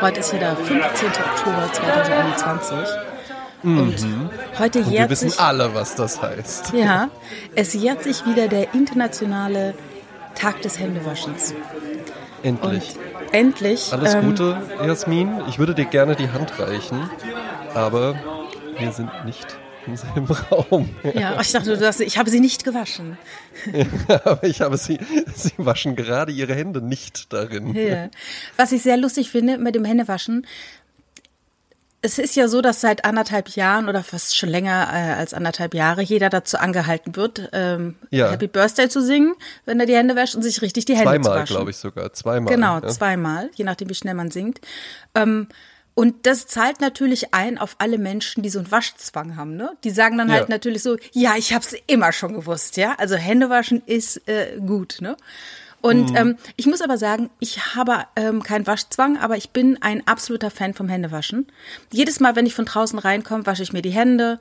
Heute ist ja der 15. Oktober 2021. Und heute Und wir jährt wissen sich, alle, was das heißt. ja, es jährt sich wieder der internationale Tag des Händewaschens. Und Endlich. endlich. Alles ähm, Gute, Jasmin. Ich würde dir gerne die Hand reichen, aber wir sind nicht im selben Raum. Ja, ich dachte, du hast, ich habe sie nicht gewaschen. aber ich habe sie, sie waschen gerade ihre Hände nicht darin. Ja. Was ich sehr lustig finde mit dem Händewaschen, es ist ja so, dass seit anderthalb Jahren oder fast schon länger äh, als anderthalb Jahre jeder dazu angehalten wird, ähm, Ja. Happy Birthday zu singen, wenn er die Hände wäscht und sich richtig die Hände zu Zweimal, waschen. glaube ich sogar. Zweimal. Genau, ja. zweimal, je nachdem, wie schnell man singt. Ähm, und das zahlt natürlich ein auf alle Menschen, die so einen Waschzwang haben. Ne? Die sagen dann halt Ja. natürlich so, ja, ich habe es immer schon gewusst. ja. Also Händewaschen ist äh, gut. Ne? Und ähm, ich muss aber sagen, ich habe ähm, keinen Waschzwang, aber ich bin ein absoluter Fan vom Händewaschen. Jedes Mal, wenn ich von draußen reinkomme, wasche ich mir die Hände.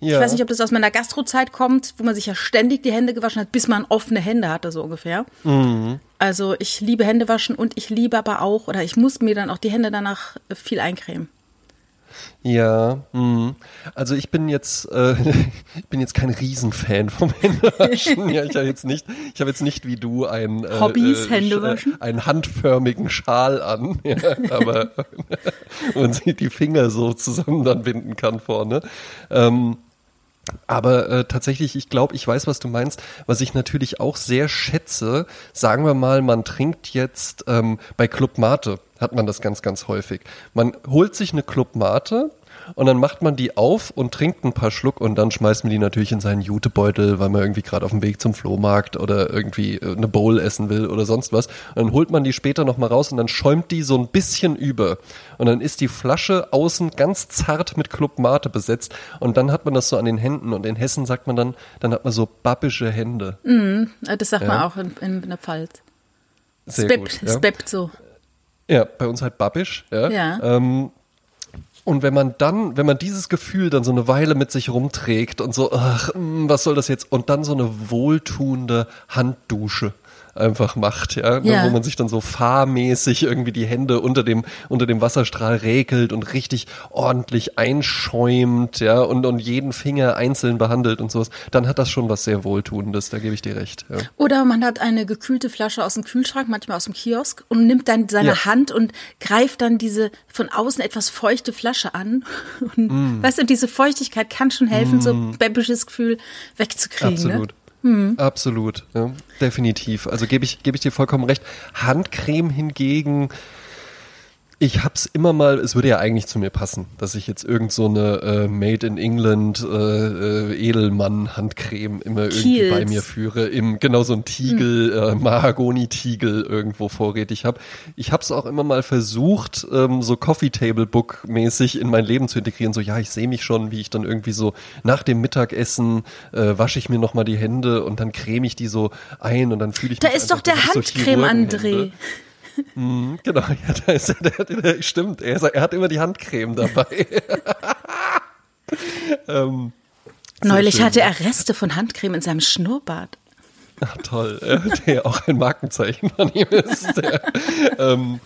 Ich Ja. weiß nicht, ob das aus meiner Gastrozeit kommt, wo man sich ja ständig die Hände gewaschen hat, bis man offene Hände hatte, so ungefähr. Also ich liebe Hände waschen und ich liebe aber auch, oder ich muss mir dann auch die Hände danach viel eincremen. Ja, mh. also ich bin jetzt, äh, ich bin jetzt kein Riesenfan vom Händewaschen. ja, ich habe jetzt nicht, ich habe jetzt nicht wie du ein äh, Hobbys, äh, Händewaschen? Äh, einen handförmigen Schal an, ja, aber man sieht die Finger so zusammen dann binden kann vorne. Ähm, aber äh, tatsächlich, ich glaube, ich weiß, was du meinst. Was ich natürlich auch sehr schätze, sagen wir mal, man trinkt jetzt ähm, bei Club Mate, hat man das ganz, ganz häufig. Man holt sich eine Club Mate und dann macht man die auf und trinkt ein paar Schluck und dann schmeißt man die natürlich in seinen Jutebeutel, weil man irgendwie gerade auf dem Weg zum Flohmarkt oder irgendwie äh, eine Bowl essen will oder sonst was. Und dann holt man die später nochmal raus und dann schäumt die so ein bisschen über. Und dann ist die Flasche außen ganz zart mit Club Mate besetzt und dann hat man das so an den Händen und in Hessen sagt man dann, dann hat man so babische Hände. Äh, Das sagt man Ja. auch in, in der Pfalz. Sehr Spept, gut. Ja. Spept so. Ja, bei uns halt babbisch. Ja. Ja. Ähm, und wenn man dann, wenn man dieses Gefühl dann so eine Weile mit sich rumträgt und so, ach, mh, was soll das jetzt? Und dann so eine wohltuende Handdusche einfach macht, ja, ne, Ja. wo man sich dann so fahrmäßig irgendwie die Hände unter dem unter dem Wasserstrahl räkelt und richtig ordentlich einschäumt, ja, und und jeden Finger einzeln behandelt und sowas, dann hat das schon was sehr wohltuendes, da gebe ich dir recht. Ja. Oder man hat eine gekühlte Flasche aus dem Kühlschrank, manchmal aus dem Kiosk, und nimmt dann seine Ja. Hand und greift dann diese von außen etwas feuchte Flasche an. Und Mm. weißt du, diese Feuchtigkeit kann schon helfen, so ein bäbbisches Gefühl wegzukriegen. Absolut. Ne? Absolut, ja, definitiv. Also gebe ich, gebe ich dir vollkommen recht. Handcreme hingegen, ich hab's immer mal, es würde ja eigentlich zu mir passen, dass ich jetzt irgend so eine äh, Made in England äh, äh, Edelmann Handcreme immer irgendwie bei mir führe, im genau so ein Tiegel, äh, Mahagoni-Tiegel irgendwo vorrätig habe. Ich hab's auch immer mal versucht, ähm, so Coffee Table Book mäßig in mein Leben zu integrieren. So ja, ich sehe mich schon, wie ich dann irgendwie so nach dem Mittagessen äh, wasche ich mir noch mal die Hände und dann creme ich die so ein und dann fühle ich Da mich ist doch der das so Handcreme-André. Mhm, genau, ja, da ist er, der, stimmt, er, ist, er hat immer die Handcreme dabei. ähm, Neulich schön. hatte er Reste von Handcreme in seinem Schnurrbart. Ach, toll, der auch ein Markenzeichen von ihm ist. Der, ähm,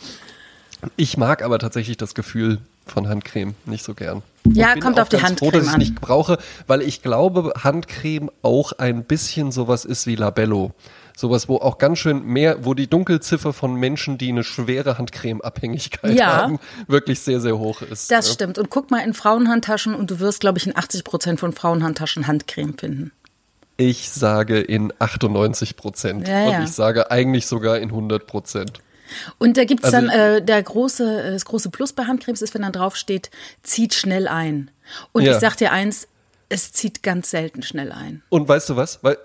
ich mag aber tatsächlich das Gefühl von Handcreme nicht so gern. Ja, kommt auf die ganz froh, Handcreme dass ich an. nicht brauche, weil ich glaube, Handcreme auch ein bisschen sowas ist wie Labello. Sowas, wo auch ganz schön mehr, wo die Dunkelziffer von Menschen, die eine schwere Handcreme-Abhängigkeit Ja. haben, wirklich sehr, sehr hoch ist. Das ja. stimmt. Und guck mal in Frauenhandtaschen und du wirst, glaube ich, in 80 Prozent von Frauenhandtaschen Handcreme finden. Ich sage in 98 Prozent. Ja. Und ich sage eigentlich sogar in 100 Prozent. Und da gibt's Also- dann äh, der große, das große Plus bei Handcremes ist, wenn dann drauf steht, zieht schnell ein. Und Ja. ich sag dir eins, es zieht ganz selten schnell ein. Und weißt du was? Weil,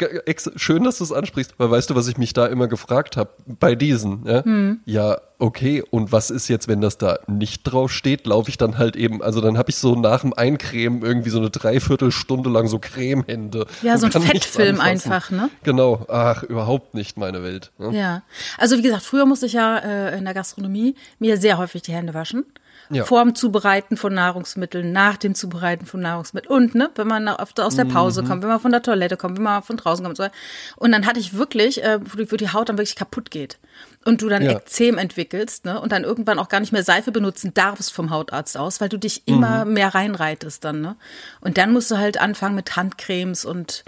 schön, dass du es ansprichst, weil weißt du, was ich mich da immer gefragt habe bei diesen? Ja? Hm. ja, okay. Und was ist jetzt, wenn das da nicht drauf steht? Laufe ich dann halt eben, also dann habe ich so nach dem Eincremen irgendwie so eine Dreiviertelstunde lang so Cremehände. Ja, so ein Fettfilm einfach, ne? Genau. Ach, überhaupt nicht meine Welt. ne? Ja. Also wie gesagt, früher musste ich ja äh, in der Gastronomie mir sehr häufig die Hände waschen. Ja. Vorm Zubereiten von Nahrungsmitteln, nach dem Zubereiten von Nahrungsmitteln und ne, wenn man aus der Pause Mhm. kommt, wenn man von der Toilette kommt, wenn man von draußen kommt. und So. Und dann hatte ich wirklich, äh, wo die, Haut dann wirklich kaputt geht und du dann Ja. Ekzem entwickelst entwickelst ne, und dann irgendwann auch gar nicht mehr Seife benutzen darfst vom Hautarzt aus, weil du dich immer Mhm. mehr reinreitest dann. Ne? Und dann musst du halt anfangen mit Handcremes und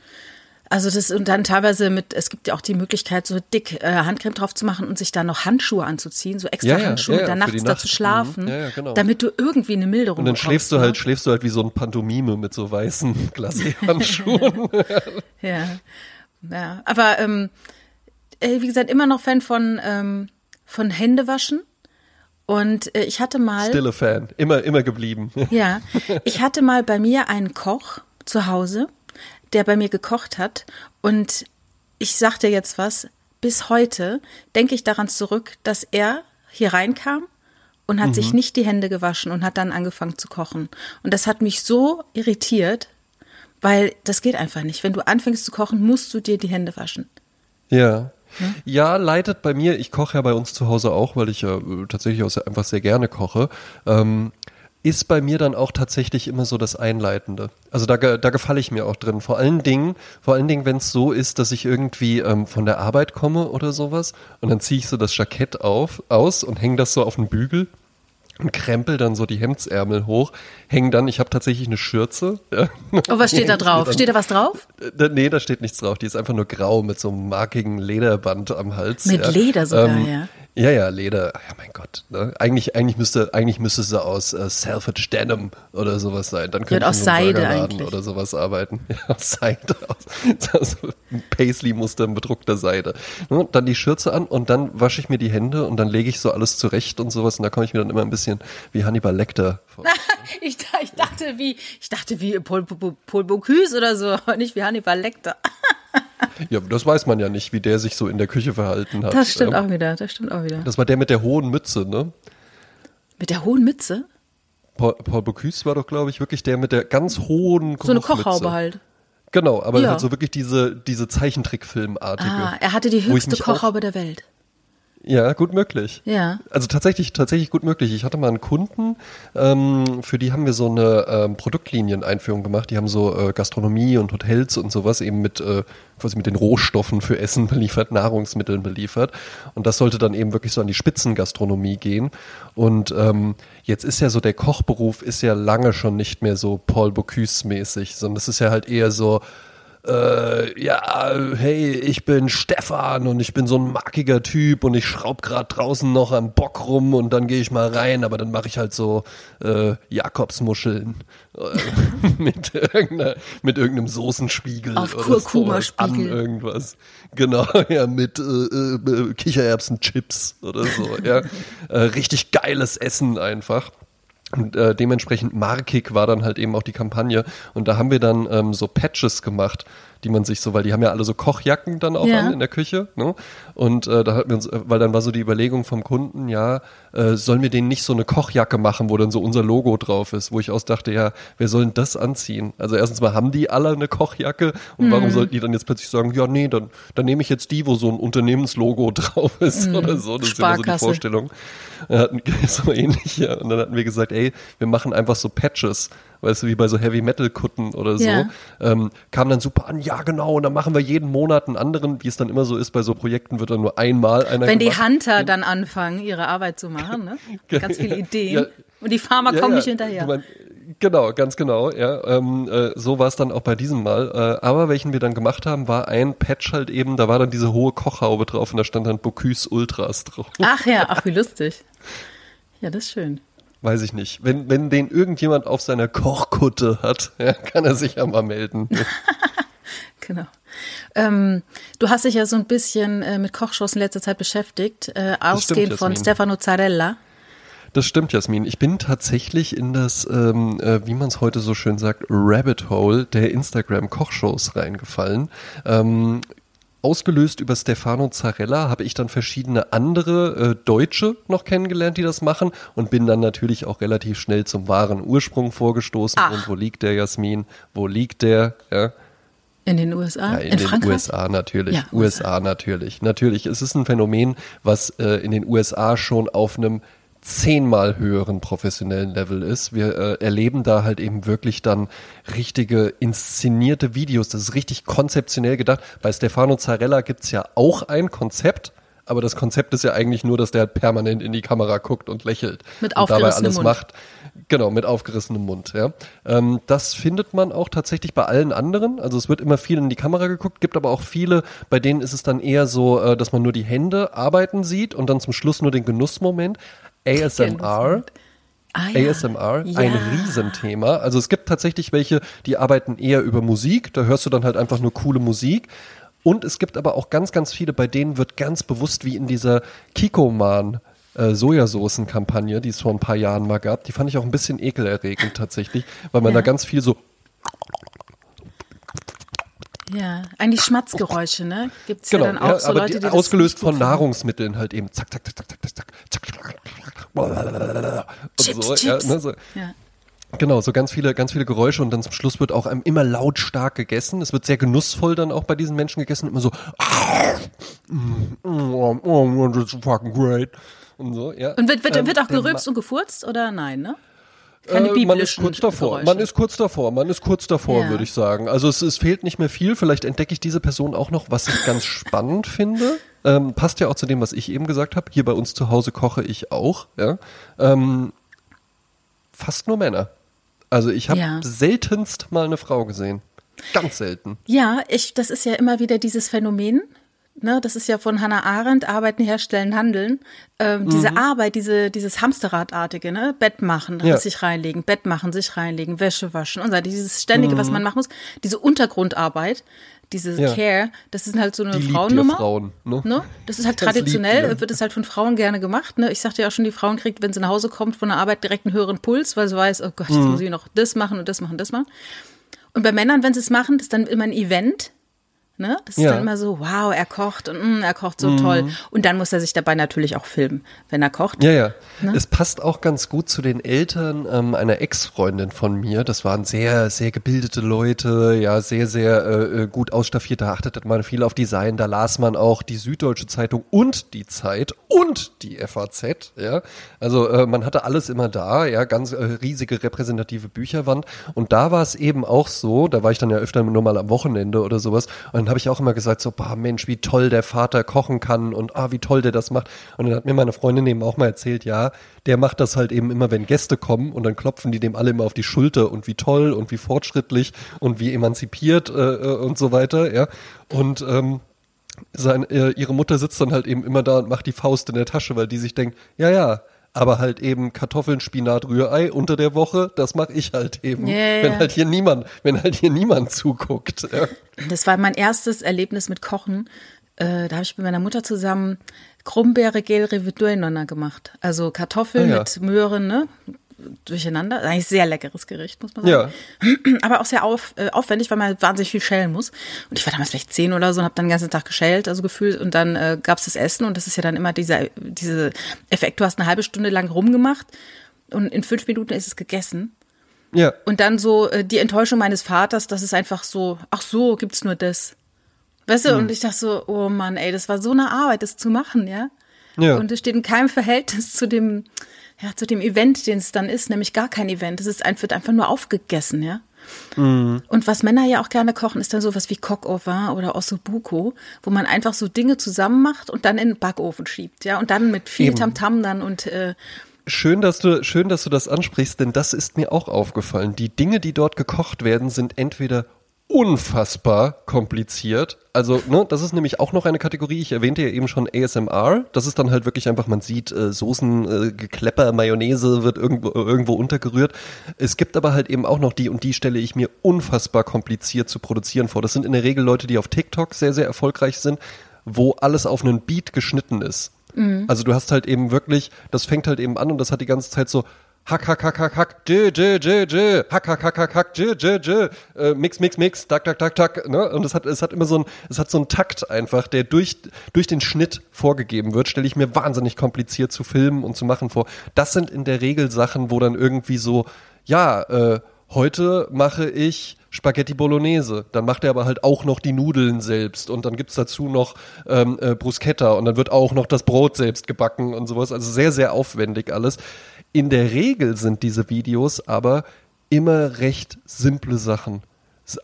also das und dann teilweise mit, es gibt ja auch die Möglichkeit, so dick äh, Handcreme drauf zu machen und sich dann noch Handschuhe anzuziehen, so extra Ja, ja, Handschuhe, ja, und dann nachts da Nacht. zu schlafen, Mhm. Ja, ja, genau. damit du irgendwie eine Milderung Und dann bekommst, schläfst du ne? halt, schläfst du halt wie so ein Pantomime mit so weißen Glacé-Handschuhen. Ja, ja. Aber ähm, äh, wie gesagt, immer noch Fan von, ähm, von Händewaschen. Und äh, ich hatte mal. Still a Fan. Immer, immer geblieben. Ja, ich hatte mal bei mir einen Koch zu Hause, der bei mir gekocht hat. Und ich sagte jetzt was, bis heute denke ich daran zurück, dass er hier reinkam und hat sich nicht die Hände gewaschen und hat dann angefangen zu kochen. Und das hat mich so irritiert, weil das geht einfach nicht. Wenn du anfängst zu kochen, musst du dir die Hände waschen. Ja. Ja, leitet bei mir, ich koche ja bei uns zu Hause auch, weil ich ja äh, tatsächlich auch einfach sehr gerne koche, ähm, ist bei mir dann auch tatsächlich immer so das Einleitende. Also da, da gefalle ich mir auch drin. Vor allen Dingen, vor allen Dingen, wenn es so ist, dass ich irgendwie ähm, von der Arbeit komme oder sowas und dann ziehe ich so das Jackett auf, aus und hänge das so auf den Bügel krempel dann so die Hemdsärmel hoch, hängen dann, ich habe tatsächlich eine Schürze. Ja. Oh, was steht da drauf? Dann- Steht da was drauf? Äh, Nee, da steht nichts drauf. Die ist einfach nur grau mit so einem markigen Lederband am Hals. Mit ja. Leder sogar, ja. Ja, ja, Leder. Ja, mein Gott. Ne? Eigentlich, eigentlich müsste, eigentlich müsste sie aus äh, Selfridge Denim oder sowas sein. Dann könnte aus so einem Seide eigentlich. oder sowas arbeiten. Ja, aus Seide. Aus, ein Paisley-Muster in bedruckter Seide. Ne? Dann die Schürze an und dann wasche ich mir die Hände und dann lege ich so alles zurecht und sowas. Und da komme ich mir dann immer ein bisschen wie Hannibal Lecter. Ich, ich dachte wie, ich dachte wie Paul, Paul, Paul Bocuse oder so, nicht wie Hannibal Lecter. Ja, das weiß man ja nicht, wie der sich so in der Küche verhalten hat. Das stimmt ja. auch wieder, das stimmt auch wieder. Das war der mit der hohen Mütze, ne? Mit der hohen Mütze? Paul, Paul Bocuse war doch, glaube ich, wirklich der mit der ganz hohen So eine Kochmütze. Kochhaube halt. Genau, aber Ja. halt so wirklich diese, diese Zeichentrickfilmartige. Ah, er hatte die höchste Kochhaube der Welt. Ja, gut möglich. Ja. Also tatsächlich, tatsächlich gut möglich. Ich hatte mal einen Kunden, ähm, für die haben wir so eine ähm, Produktlinieneinführung gemacht. Die haben so äh, Gastronomie und Hotels und sowas eben mit äh, quasi mit den Rohstoffen für Essen beliefert, Nahrungsmitteln beliefert. Und das sollte dann eben wirklich so an die Spitzengastronomie gehen. Und ähm, jetzt ist ja so der Kochberuf ist ja lange schon nicht mehr so Paul Bocuse mäßig, sondern es ist ja halt eher so äh, ja, hey, ich bin Stefan und ich bin so ein markiger Typ und ich schraub grad draußen noch am Bock rum und dann gehe ich mal rein, aber dann mache ich halt so äh, Jakobsmuscheln äh, mit, irgendeiner, mit irgendeinem Soßenspiegel Auf oder sowas an irgendwas. Genau, ja, mit äh, äh, Kichererbsen-Chips oder so, ja. Äh, richtig geiles Essen einfach. Und äh, dementsprechend markig war dann halt eben auch die Kampagne. Und da haben wir dann ähm, so Patches gemacht, die man sich so, weil die haben ja alle so Kochjacken dann auch Ja. an in der Küche. Ne? Und äh, da hatten wir uns, äh, weil dann war so die Überlegung vom Kunden, ja, äh, sollen wir denen nicht so eine Kochjacke machen, wo dann so unser Logo drauf ist, wo ich aus dachte, ja, wer soll denn das anziehen? Also erstens mal haben die alle eine Kochjacke und Mhm. warum sollten die dann jetzt plötzlich sagen, ja, nee, dann, dann nehme ich jetzt die, wo so ein Unternehmenslogo drauf ist oder so. Das ist immer so die Mhm. Vorstellung. Wir hatten so ähnlich, ja. Und dann hatten wir gesagt, ey, wir machen einfach so Patches, weißt du, wie bei so Heavy Metal Kutten oder so. Ja. Ähm, kam dann super an, ja genau, und dann machen wir jeden Monat einen anderen, wie es dann immer so ist bei so Projekten, wird dann nur einmal einer Wenn die gemacht. Hunter dann anfangen, ihre Arbeit zu machen, ne? Ganz viele Ideen. Ja. Und die Farmer Ja, kommen nicht hinterher. Du mein, genau, ganz genau, ja. Ähm, äh, so war es dann auch bei diesem Mal. Äh, aber welchen wir dann gemacht haben, war ein Patch halt eben, da war dann diese hohe Kochhaube drauf und da stand dann Bocuse Ultras drauf. Ach ja, ach wie lustig. Ja, das ist schön. Weiß ich nicht. Wenn, wenn den irgendjemand auf seiner Kochkutte hat, ja, kann er sich ja mal melden. Genau. Ähm, du hast dich ja so ein bisschen äh, mit Kochshows in letzter Zeit beschäftigt, äh, ausgehend von. Stefano Zarella. Das stimmt, Jasmin. Ich bin tatsächlich in das, ähm, äh, wie man es heute so schön sagt, Rabbit Hole der Instagram-Kochshows reingefallen. Ähm, ausgelöst über Stefano Zarella habe ich dann verschiedene andere äh, Deutsche noch kennengelernt, die das machen und bin dann natürlich auch relativ schnell zum wahren Ursprung vorgestoßen. Ach. Und wo liegt der, Jasmin? Wo liegt der? Ja. In den USA? Ja, in, den Frankreich? USA natürlich. Ja, USA. natürlich. Natürlich. Es ist ein Phänomen, was äh, in den USA schon auf einem zehnmal höheren professionellen Level ist. Wir äh, erleben da halt eben wirklich dann richtige inszenierte Videos. Das ist richtig konzeptionell gedacht. Bei Stefano Zarella gibt's ja auch ein Konzept, aber das Konzept ist ja eigentlich nur, dass der halt permanent in die Kamera guckt und lächelt. Mit und dabei alles Mund. macht. Genau, mit aufgerissenem Mund, ja. Ähm, das findet man auch tatsächlich bei allen anderen. Also es wird immer viel in die Kamera geguckt, gibt aber auch viele, bei denen ist es dann eher so, äh, dass man nur die Hände arbeiten sieht und dann zum Schluss nur den Genussmoment. ASMR. Ah, ja. ASMR, Ja. ein Riesenthema. Also es gibt tatsächlich welche, die arbeiten eher über Musik, da hörst du dann halt einfach nur coole Musik. Und es gibt aber auch ganz, ganz viele, bei denen wird ganz bewusst, wie in dieser Kikoman äh, Sojasoßen-Kampagne, die es vor ein paar Jahren mal gab, die fand ich auch ein bisschen ekelerregend tatsächlich, weil man Ja. da ganz viel so ja, eigentlich Schmatzgeräusche, ne? Gibt es genau, ja dann auch ja, so Leute, die, die ausgelöst von Nahrungsmitteln halt eben zack, zack, zack, zack, zack, zack, zack, zack, zack, zack, Ja, ne, so. ja. Genau, so ganz viele, ganz viele Geräusche und dann zum Schluss wird auch einem immer lautstark gegessen. Es wird sehr genussvoll dann auch bei diesen Menschen gegessen, immer so. Und so, ja. Und wird, wird, wird auch gerülpst und gefurzt oder nein, ne? Äh, man ist kurz davor. Geräusche. Man ist kurz davor. Man ist kurz davor, Ja. würde ich sagen. Also es, es fehlt nicht mehr viel. Vielleicht entdecke ich diese Person auch noch, was ich ganz spannend finde. Ähm, passt ja auch zu dem, was ich eben gesagt habe. Hier bei uns zu Hause koche ich auch. Ja. Ähm, fast nur Männer. Also ich habe Ja. seltenst mal eine Frau gesehen. Ganz selten. Ja, ich, das ist ja immer wieder dieses Phänomen. Ne, das ist ja von Hannah Arendt, Arbeiten, Herstellen, Handeln. Ähm, Mhm. Diese Arbeit, diese, dieses Hamsterradartige, ne? Bett machen, Ja. sich reinlegen, Bett machen, sich reinlegen, Wäsche waschen und so. Dieses ständige, Mhm. was man machen muss, diese Untergrundarbeit, diese Ja. Care, das ist halt so eine Die Frauennummer. Frauen, ne? Ne? Das ist halt Das liebt traditionell, wird es halt von Frauen gerne gemacht. Ne? Ich sagte ja auch schon, die Frauen kriegt, wenn sie nach Hause kommt von der Arbeit, direkt einen höheren Puls, weil sie weiß, oh Gott, jetzt Mhm. muss ich noch das machen und das machen, das machen. Und bei Männern, wenn sie es machen, das ist dann immer ein Event. Ne? Das ist Ja. Dann immer so, wow, er kocht und mm, er kocht so toll. Und dann muss er sich dabei natürlich auch filmen, wenn er kocht. Ja, ja. Ne? Es passt auch ganz gut zu den Eltern ähm, einer Ex-Freundin von mir. Das waren sehr, sehr gebildete Leute, ja, sehr, sehr äh, äh, gut ausstaffiert. Da achtete man viel auf Design. Da las man auch die Süddeutsche Zeitung und die Zeit und die FAZ. Ja, also äh, man hatte alles immer da. Ja, ganz äh, riesige repräsentative Bücherwand. Und da war es eben auch so. Da war ich dann ja öfter nur mal am Wochenende oder sowas. Und habe ich auch immer gesagt so, boah, Mensch, wie toll der Vater kochen kann und ah, wie toll der das macht. Und dann hat mir meine Freundin eben auch mal erzählt, ja, der macht das halt eben immer, wenn Gäste kommen und dann klopfen die dem alle immer auf die Schulter und wie toll und wie fortschrittlich und wie emanzipiert äh, äh, und so weiter, ja. Und ähm, sein, äh, ihre Mutter sitzt dann halt eben immer da und macht die Faust in der Tasche, weil die sich denkt, ja, ja, aber halt eben Kartoffeln, Spinat, Rührei unter der Woche, das mache ich halt eben, ja, wenn halt hier niemand, wenn halt hier niemand zuguckt. Das war mein erstes Erlebnis mit Kochen. Äh, da habe ich mit meiner Mutter zusammen Krummbeere Gel Reviduenona gemacht. Also Kartoffeln Ah, ja. mit Möhren, ne? Durcheinander. Eigentlich sehr leckeres Gericht, muss man sagen. Ja. Aber auch sehr auf, äh, aufwendig, weil man wahnsinnig viel schälen muss. Und ich war damals vielleicht zehn oder so und habe dann den ganzen Tag geschält, also gefühlt. Und dann äh, gab's das Essen und das ist ja dann immer dieser diese Effekt, du hast eine halbe Stunde lang rumgemacht und in fünf Minuten ist es gegessen. Ja. Und dann so äh, die Enttäuschung meines Vaters, dass es einfach so, ach so, gibt's nur das. Weißt du, und ich dachte so, oh Mann, ey, das war so eine Arbeit, das zu machen, ja. Ja. Und es steht in keinem Verhältnis zu dem, ja, zu dem Event, den es dann ist, nämlich gar kein Event. Es ist einfach, wird einfach nur aufgegessen, ja. Mhm. Und was Männer ja auch gerne kochen, ist dann sowas wie Coq au vin oder Ossobuco, wo man einfach so Dinge zusammen macht und dann in den Backofen schiebt, ja. Und dann mit viel. Tamtam dann und äh, Schön, dass du, schön, dass du das ansprichst, denn das ist mir auch aufgefallen. Die Dinge, die dort gekocht werden, sind entweder unfassbar kompliziert. Also, ne, das ist nämlich auch noch eine Kategorie. Ich erwähnte ja eben schon ASMR. Das ist dann halt wirklich einfach, man sieht äh, Soßen, äh, Geklepper, Mayonnaise wird irgendwo, irgendwo untergerührt. Es gibt aber halt eben auch noch die, und die stelle ich mir unfassbar kompliziert zu produzieren vor. Das sind in der Regel Leute, die auf TikTok sehr, sehr erfolgreich sind, wo alles auf einen Beat geschnitten ist. Also du hast halt eben wirklich, das fängt halt eben an und das hat die ganze Zeit so Hack, hack, hack, hack, hack, dj, dj, dj, dj, hack, hack, hack, hack, hack, dj, dj, dj, äh, mix, mix, mix, tak, tak, tak, tak, ne? Und es hat, es hat immer so ein, es hat so einen Takt einfach, der durch, durch den Schnitt vorgegeben wird, stelle ich mir wahnsinnig kompliziert zu filmen und zu machen vor. Das sind in der Regel Sachen, wo dann irgendwie so, ja, äh, heute mache ich Spaghetti Bolognese. Dann macht er aber halt auch noch die Nudeln selbst und dann gibt's dazu noch ähm, äh, Bruschetta und dann wird auch noch das Brot selbst gebacken und sowas. Also sehr, sehr aufwendig alles. In der Regel sind diese Videos aber immer recht simple Sachen.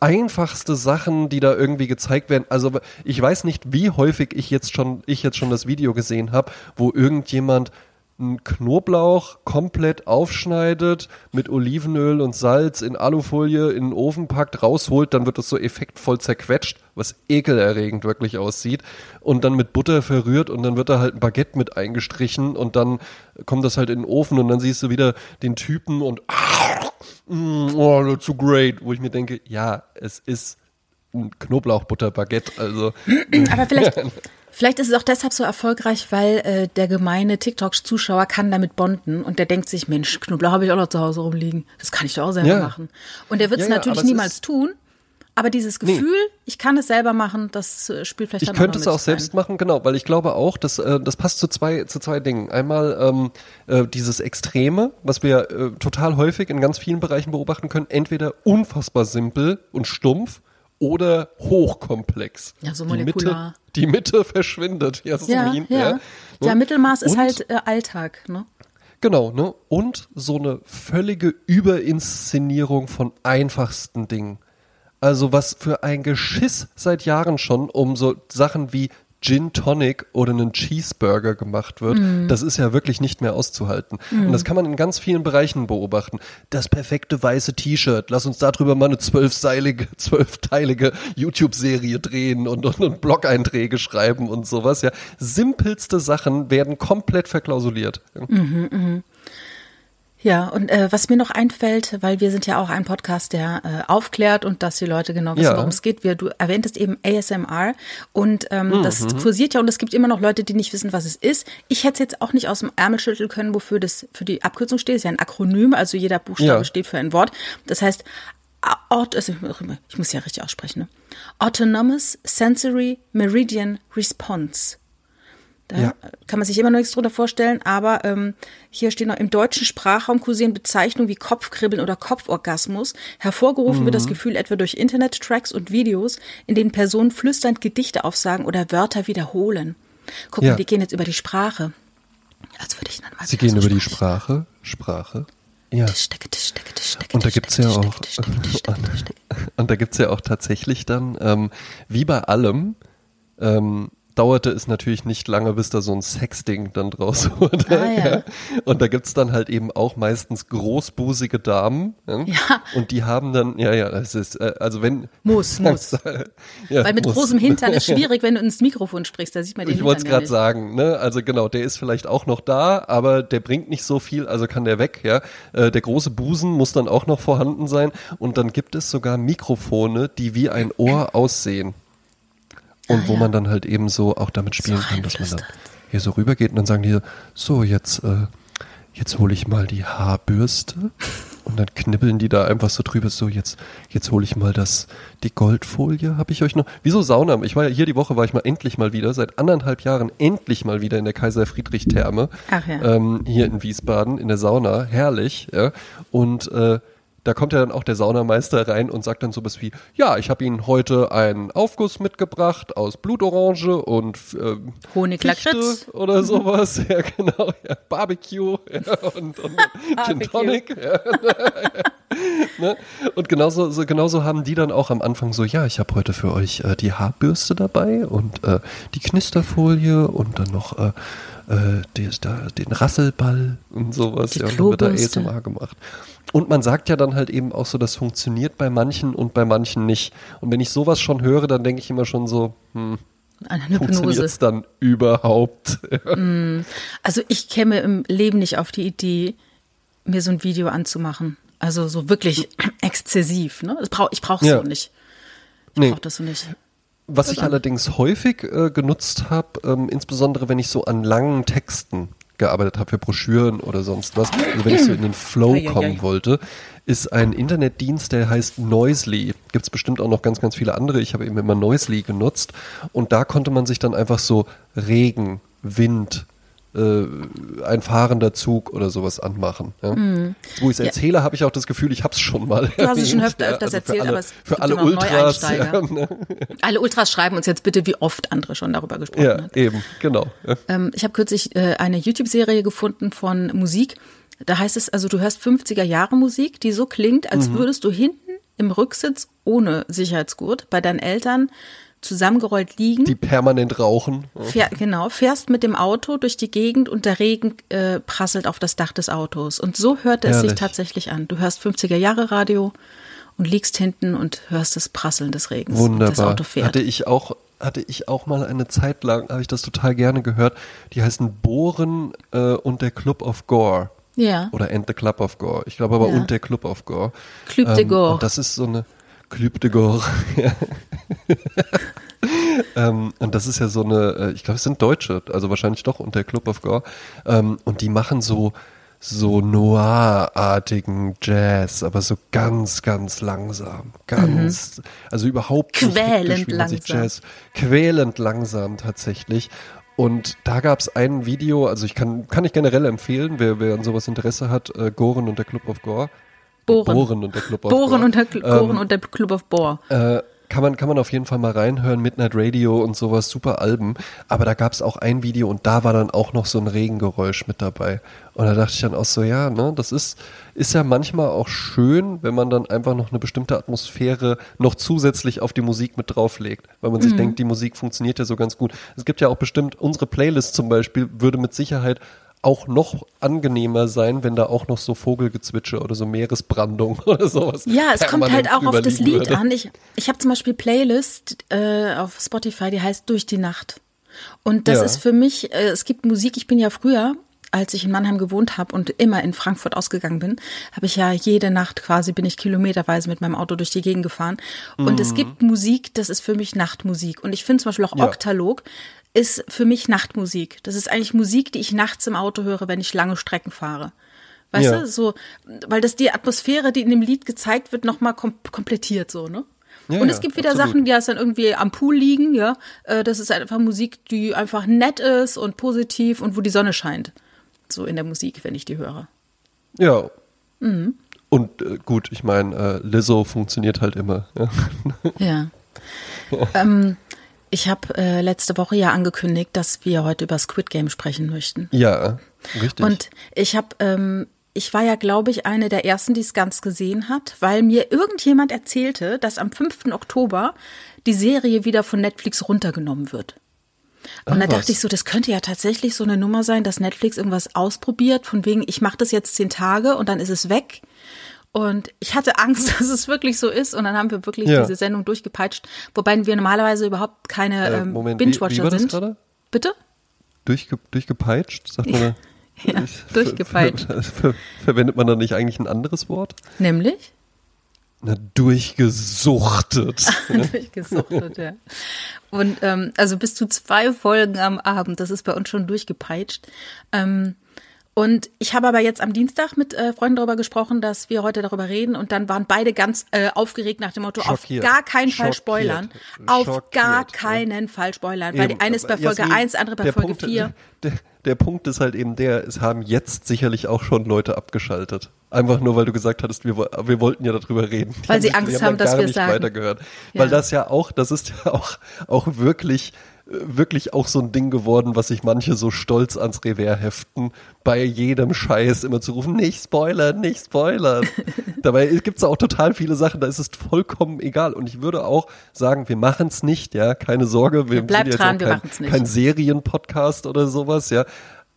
einfachste Sachen, die da irgendwie gezeigt werden. Also ich weiß nicht, wie häufig ich jetzt schon, ich jetzt schon das Video gesehen habe, wo irgendjemand einen Knoblauch komplett aufschneidet, mit Olivenöl und Salz in Alufolie in den Ofen packt, rausholt, dann wird das so effektvoll zerquetscht, was ekelerregend wirklich aussieht, und dann mit Butter verrührt und dann wird da halt ein Baguette mit eingestrichen und dann kommt das halt in den Ofen und dann siehst du wieder den Typen und mm, oh, that's so great, wo ich mir denke, ja, es ist ein Knoblauchbutter-Baguette, also. Aber vielleicht, Vielleicht ist es auch deshalb so erfolgreich, weil äh, der gemeine TikTok-Zuschauer kann damit bonden und der denkt sich, Mensch, Knoblauch habe ich auch noch zu Hause rumliegen. Das kann ich doch auch selber ja. machen. Und der wird es ja, natürlich niemals tun. Aber dieses Gefühl, nee. ich kann es selber machen, das äh, spielt vielleicht Ich dann könnte es auch selbst machen, genau, weil ich glaube auch, dass äh, das passt zu zwei zu zwei Dingen. Einmal ähm, äh, dieses Extreme, was wir äh, total häufig in ganz vielen Bereichen beobachten können, entweder unfassbar simpel und stumpf oder hochkomplex. Ja, so molekular. Die Mitte, die Mitte verschwindet, Jasmin. Ja, ja. ja. ja Mittelmaß ist halt äh, Alltag, ne? Genau, ne? Und so eine völlige Überinszenierung von einfachsten Dingen. Also was für ein Geschiss seit Jahren schon um so Sachen wie Gin Tonic oder einen Cheeseburger gemacht wird, mm. das ist ja wirklich nicht mehr auszuhalten. Mm. Und das kann man in ganz vielen Bereichen beobachten. Das perfekte weiße T-Shirt, lass uns darüber mal eine zwölfseilige, zwölfteilige YouTube-Serie drehen und, und, und Blog-Einträge schreiben und sowas. Ja, simpelste Sachen werden komplett verklausuliert. Mhm, mh. Ja, und äh, was mir noch einfällt, weil wir sind ja auch ein Podcast, der äh, aufklärt und dass die Leute genau wissen, ja. worum es geht. Wir, du erwähntest eben ASMR und ähm, mhm. das kursiert ja und es gibt immer noch Leute, die nicht wissen, was es ist. Ich hätte es jetzt auch nicht aus dem Ärmel schütteln können, wofür das für die Abkürzung steht. Es ist ja ein Akronym, also jeder Buchstabe ja. steht für ein Wort. Das heißt, Ort, also ich muss ja richtig aussprechen, ne? Autonomous Sensory Meridian Response. Da ja. kann man sich immer noch nichts drunter vorstellen, aber ähm, hier stehen noch im deutschen Sprachraum kursieren Bezeichnungen wie Kopfkribbeln oder Kopforgasmus. Hervorgerufen mhm. wird das mhm. Gefühl etwa durch Internet-Tracks und Videos, in denen Personen flüsternd Gedichte aufsagen oder Wörter wiederholen. Guck ja. mal, die gehen jetzt über die Sprache. Als würde ich dann mal Sie gehen so über sprechen. die Sprache, Sprache. Ja. Und da gibt's ja auch, und da gibt's ja auch tatsächlich dann, ähm, wie bei allem, ähm, dauerte es natürlich nicht lange, bis da so ein Sexding dann draus wurde. Ah, ja. Und da gibt's dann halt eben auch meistens großbusige Damen. Ja. Und die haben dann, ja, ja, das ist, äh, also wenn. Muss, muss. ja, Weil mit muss. großem Hintern ist schwierig, wenn du ins Mikrofon sprichst, da sieht man den Ich wollte es gerade sagen, ne? Also genau, der ist vielleicht auch noch da, aber der bringt nicht so viel, also kann der weg, ja. Äh, der große Busen muss dann auch noch vorhanden sein. Und dann gibt es sogar Mikrofone, die wie ein Ohr aussehen. Und ah, wo ja. man dann halt eben so auch damit spielen so kann, dass man dann hier so rübergeht und dann sagen die so, jetzt, äh, jetzt hole ich mal die Haarbürste und dann knibbeln die da einfach so drüber, so jetzt, jetzt hole ich mal das, die Goldfolie, habe ich euch noch. Wieso Sauna? Ich war ja hier die Woche, war ich mal endlich mal wieder, seit anderthalb Jahren endlich mal wieder in der Kaiser Friedrich Therme. Ach ja. Ähm, hier in Wiesbaden, in der Sauna. Herrlich, ja. Und äh, da kommt ja dann auch der Saunameister rein und sagt dann sowas wie, ja, ich habe Ihnen heute einen Aufguss mitgebracht aus Blutorange und äh, Honiglakritz oder sowas. Ja, genau. Ja, Barbecue ja, und, und Gin Tonic. Ja, ne? Und genauso, so, genauso haben die dann auch am Anfang so, ja, ich habe heute für euch äh, die Haarbürste dabei und äh, die Knisterfolie und dann noch äh, äh, die, da, den Rasselball und sowas. Die ja, wird da ASMR gemacht. Und man sagt ja dann halt eben auch so, das funktioniert bei manchen und bei manchen nicht. Und wenn ich sowas schon höre, dann denke ich immer schon so, hm, funktioniert es dann überhaupt? Mm. Also ich käme im Leben nicht auf die Idee, mir so ein Video anzumachen. Also so wirklich exzessiv. Ne? Das brauch, ich brauche es ja. so nicht. Ich nee. brauche das so nicht. Was ich allerdings häufig äh, genutzt habe, ähm, insbesondere wenn ich so an langen Texten gearbeitet habe für Broschüren oder sonst was, also wenn ich so in den Flow kommen wollte, ist ein Internetdienst, der heißt Noisely. Gibt es bestimmt auch noch ganz, ganz viele andere. Ich habe eben immer Noisely genutzt und da konnte man sich dann einfach so Regen, Wind, äh, ein fahrender Zug oder sowas anmachen. Ja? Mm. Wo ich es erzähle, ja. habe ich auch das Gefühl, ich habe es schon mal. Du hast es schon öfter, öfters also erzählt, alle, aber es für alle Ultras. Ja, ne? Alle Ultras schreiben uns jetzt bitte, wie oft andere schon darüber gesprochen haben. Ja, eben, genau. Ähm, ich habe kürzlich äh, eine YouTube-Serie gefunden von Musik. Da heißt es, also du hörst 50er Jahre Musik, die so klingt, als mhm. würdest du hinten im Rücksitz ohne Sicherheitsgurt bei deinen Eltern zusammengerollt liegen. Die permanent rauchen. Fähr, genau, fährst mit dem Auto durch die Gegend und der Regen äh, prasselt auf das Dach des Autos. Und so hört es Herrlich. sich tatsächlich an. Du hörst 50er Jahre Radio und liegst hinten und hörst das Prasseln des Regens. Und das Wunderbar. Auto fährt. Hatte ich auch, hatte ich auch mal eine Zeit lang, habe ich das total gerne gehört. Die heißen Bohren äh, und der Club of Gore. ja. Oder And the Club of Gore. Ich glaube aber Ja. und der Club of Gore. Club de Ähm, Gore. Und das ist so eine Club de Gore. ja. ähm, und das ist ja so eine, äh, ich glaube, es sind Deutsche, also wahrscheinlich doch und der Club of Gore. Ähm, und die machen so so noir-artigen Jazz, aber so ganz, ganz langsam. Ganz, also überhaupt nicht Mhm. Quälend sich langsam. Jazz, quälend langsam tatsächlich. Und da gab es ein Video, also ich kann, kann ich generell empfehlen, wer, wer an sowas Interesse hat, äh, Goren und der Club of Gore. Bohren. Bohren und der Club of Bohren Gore. und der, Bohren und der Club of Bohr. Äh, kann man, kann man auf jeden Fall mal reinhören, Midnight Radio und sowas, super Alben. Aber da gab es auch ein Video und da war dann auch noch so ein Regengeräusch mit dabei. Und da dachte ich dann auch so, ja, ne, das ist, ist ja manchmal auch schön, wenn man dann einfach noch eine bestimmte Atmosphäre noch zusätzlich auf die Musik mit drauflegt. Weil man sich Mhm. denkt, die Musik funktioniert ja so ganz gut. Es gibt ja auch bestimmt, unsere Playlist zum Beispiel würde mit Sicherheit auch noch angenehmer sein, wenn da auch noch so Vogelgezwitscher oder so Meeresbrandung oder sowas. Ja, es kommt halt auch auf das Lied würde. an. Ich, ich habe zum Beispiel Playlist äh, auf Spotify, die heißt Durch die Nacht. Und das Ja. ist für mich, äh, es gibt Musik, ich bin ja früher, als ich in Mannheim gewohnt habe und immer in Frankfurt ausgegangen bin, habe ich ja jede Nacht quasi, bin ich kilometerweise mit meinem Auto durch die Gegend gefahren. Und es gibt Musik, das ist für mich Nachtmusik. Und ich finde zum Beispiel auch Ja. Oktalog ist für mich Nachtmusik. Das ist eigentlich Musik, die ich nachts im Auto höre, wenn ich lange Strecken fahre. Weißt Ja. du, so, weil das die Atmosphäre, die in dem Lied gezeigt wird, nochmal kom komplettiert so, ne? Ja, und ja, es gibt wieder absolut. Sachen, die dann irgendwie am Pool liegen, ja. Äh, Das ist einfach Musik, die einfach nett ist und positiv und wo die Sonne scheint. So in der Musik, wenn ich die höre. Ja. Mhm. Und äh, gut, ich meine, äh, Lizzo funktioniert halt immer. Ja. Ja. ähm, ich habe äh, letzte Woche ja angekündigt, dass wir heute über Squid Game sprechen möchten. ja, richtig. Und ich habe, ähm, ich war ja, glaube ich, eine der ersten, die es ganz gesehen hat, weil mir irgendjemand erzählte, dass am 5. Oktober die Serie wieder von Netflix runtergenommen wird. Und da dachte ich so, das könnte ja tatsächlich so eine Nummer sein, dass Netflix irgendwas ausprobiert, von wegen, ich mache das jetzt zehn Tage und dann ist es weg. Und ich hatte Angst, dass es wirklich so ist. Und dann haben wir wirklich Ja. diese Sendung durchgepeitscht, wobei wir normalerweise überhaupt keine Äh, ähm, Binge-Watcher sind. gerade? Bitte? Durchge durchgepeitscht, sagt man? Ja, Ich- durchgepeitscht. Ver ver verwendet man da nicht eigentlich ein anderes Wort? Nämlich? Na, durchgesuchtet. durchgesuchtet, ja. Und ähm, also bis zu zwei Folgen am Abend, das ist bei uns schon durchgepeitscht. Ähm, und ich habe aber jetzt am Dienstag mit äh, Freunden darüber gesprochen, dass wir heute darüber reden und dann waren beide ganz äh, aufgeregt nach dem Motto, Schockiert. auf gar keinen Fall Schockiert. spoilern. Auf Schockiert, gar ja. keinen Fall spoilern, weil Eben, die eine ist bei Folge Jasmin, 1, andere bei Folge Punkt, 4. Der, der Punkt ist halt eben der, es haben jetzt sicherlich auch schon Leute abgeschaltet. Einfach nur, weil du gesagt hattest, wir, wir wollten ja darüber reden. Weil sie Angst die haben, dann dass gar wir nicht sagen. weitergehört. Ja. Weil das ja auch, das ist ja auch, auch wirklich, wirklich auch so ein Ding geworden, was sich manche so stolz ans Revers heften, bei jedem Scheiß immer zu rufen, nicht spoilern, nicht spoilern. Dabei gibt's auch total viele Sachen, da ist es vollkommen egal. Und ich würde auch sagen, wir machen's nicht, ja, keine Sorge, wir Bleibt sind jetzt dran, kein, kein Serienpodcast oder sowas, ja.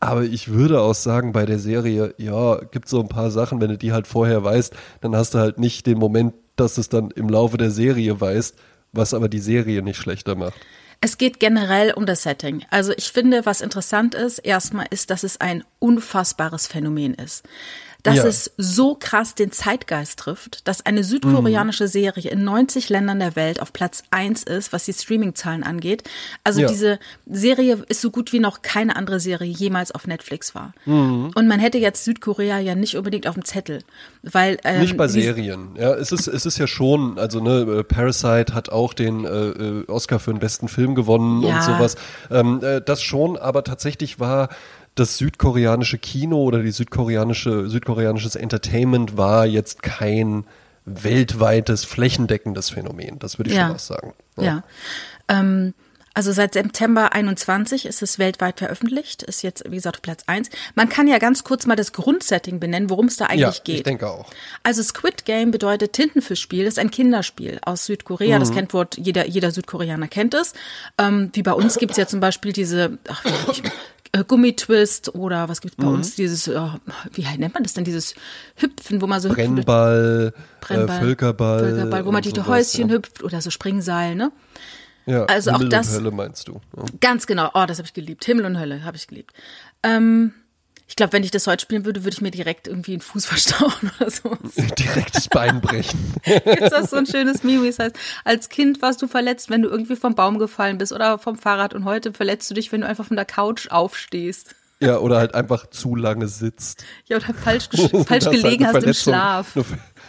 Aber ich würde auch sagen, bei der Serie, ja, gibt so ein paar Sachen, wenn du die halt vorher weißt, dann hast du halt nicht den Moment, dass du es dann im Laufe der Serie weißt, was aber die Serie nicht schlechter macht. Es geht generell um das Setting. Also ich finde, was interessant ist, erstmal ist, dass es ein unfassbares Phänomen ist. Dass Ja. es so krass den Zeitgeist trifft, dass eine südkoreanische Mhm. Serie in 90 Ländern der Welt auf Platz 1 ist, was die Streaming-Zahlen angeht. Also Ja. diese Serie ist so gut wie noch keine andere Serie jemals auf Netflix war. Mhm. Und man hätte jetzt Südkorea ja nicht unbedingt auf dem Zettel, weil ähm, Nicht bei Serien. Ja, es ist, es ist ja schon, also ne, äh, Parasite hat auch den äh, äh, Oscar für den besten Film gewonnen Ja. und sowas. Ähm, äh, das schon, aber tatsächlich war das südkoreanische Kino oder die südkoreanische, südkoreanisches Entertainment war jetzt kein weltweites, flächendeckendes Phänomen. Das würde ich Ja. schon auch sagen. Ja. Ähm, Also seit September 21 ist es weltweit veröffentlicht, ist jetzt, wie gesagt, Platz 1. Man kann ja ganz kurz mal das Grundsetting benennen, worum es da eigentlich ja, geht. ich denke auch. Also Squid Game bedeutet Tintenfischspiel, das ist ein Kinderspiel aus Südkorea. Mhm. Das kennt Wort, jeder, jeder Südkoreaner kennt es. Ähm, wie bei uns gibt's ja zum Beispiel diese, ach, ich, Gummitwist oder was gibt's bei Mhm. uns, dieses, äh, wie nennt man das denn, dieses Hüpfen, wo man so hüpft. Brennball, Brennball, äh, Völkerball. Völkerball, wo man und die Häuschen ja. hüpft oder so Springseil, ne? Ja, Also auch Himmel das- Und Hölle meinst du. Ja. Ganz genau. Oh, das habe ich geliebt. Himmel und Hölle habe ich geliebt. Ähm, ich glaube, wenn ich das heute spielen würde, würde ich mir direkt irgendwie einen Fuß verstauchen oder so. Direkt das Bein brechen. Ist das so ein schönes Meme, es heißt, als Kind warst du verletzt, wenn du irgendwie vom Baum gefallen bist oder vom Fahrrad und heute verletzt du dich, wenn du einfach von der Couch aufstehst. Ja, oder halt einfach zu lange sitzt. Ja, oder falsch, falsch Das halt gelegen eine hast im Schlaf. Eine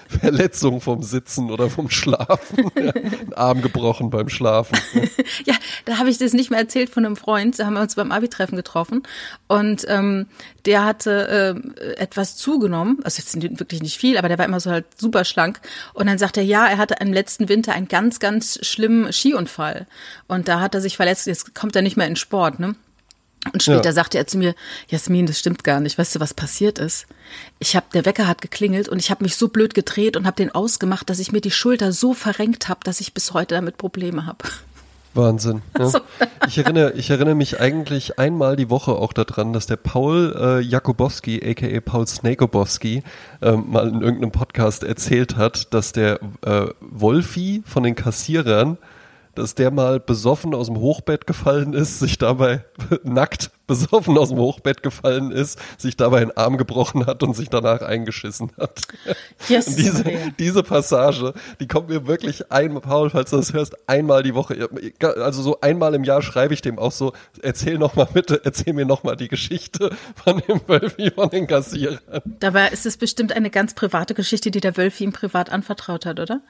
Verletzung vom Sitzen oder vom Schlafen. Ja, ein Arm gebrochen beim Schlafen. Ja, da habe ich das nicht mehr erzählt von einem Freund. Da haben wir uns beim Abi-Treffen getroffen und ähm, der hatte ähm, etwas zugenommen, also jetzt wirklich nicht viel, aber der war immer so halt super schlank. Und dann sagt er, ja, er hatte im letzten Winter einen ganz, ganz schlimmen Skiunfall und da hat er sich verletzt. Jetzt kommt er nicht mehr in Sport, ne? Und später Ja. sagte er zu mir, Jasmin, das stimmt gar nicht. Weißt du, was passiert ist? Ich habe der Wecker hat geklingelt und ich habe mich so blöd gedreht und habe den ausgemacht, dass ich mir die Schulter so verrenkt habe, dass ich bis heute damit Probleme habe. Wahnsinn. Ja. Ich, erinnere, ich erinnere mich eigentlich einmal die Woche auch daran, dass der Paul äh, Jakubowski, aka Paul Snakobowski, ähm, mal in irgendeinem Podcast erzählt hat, dass der äh, Wolfi von den Kassierern, dass der mal besoffen aus dem Hochbett gefallen ist, sich dabei nackt besoffen aus dem Hochbett gefallen ist, sich dabei einen Arm gebrochen hat und sich danach eingeschissen hat. Yes, Und diese, diese Passage, die kommt mir wirklich ein, Paul, falls du das hörst, einmal die Woche. Also so einmal im Jahr schreibe ich dem auch so, erzähl noch mal bitte, erzähl mir noch mal die Geschichte von dem Wölfi von den Kassierern. Dabei ist es bestimmt eine ganz private Geschichte, die der Wölfi ihm privat anvertraut hat, oder?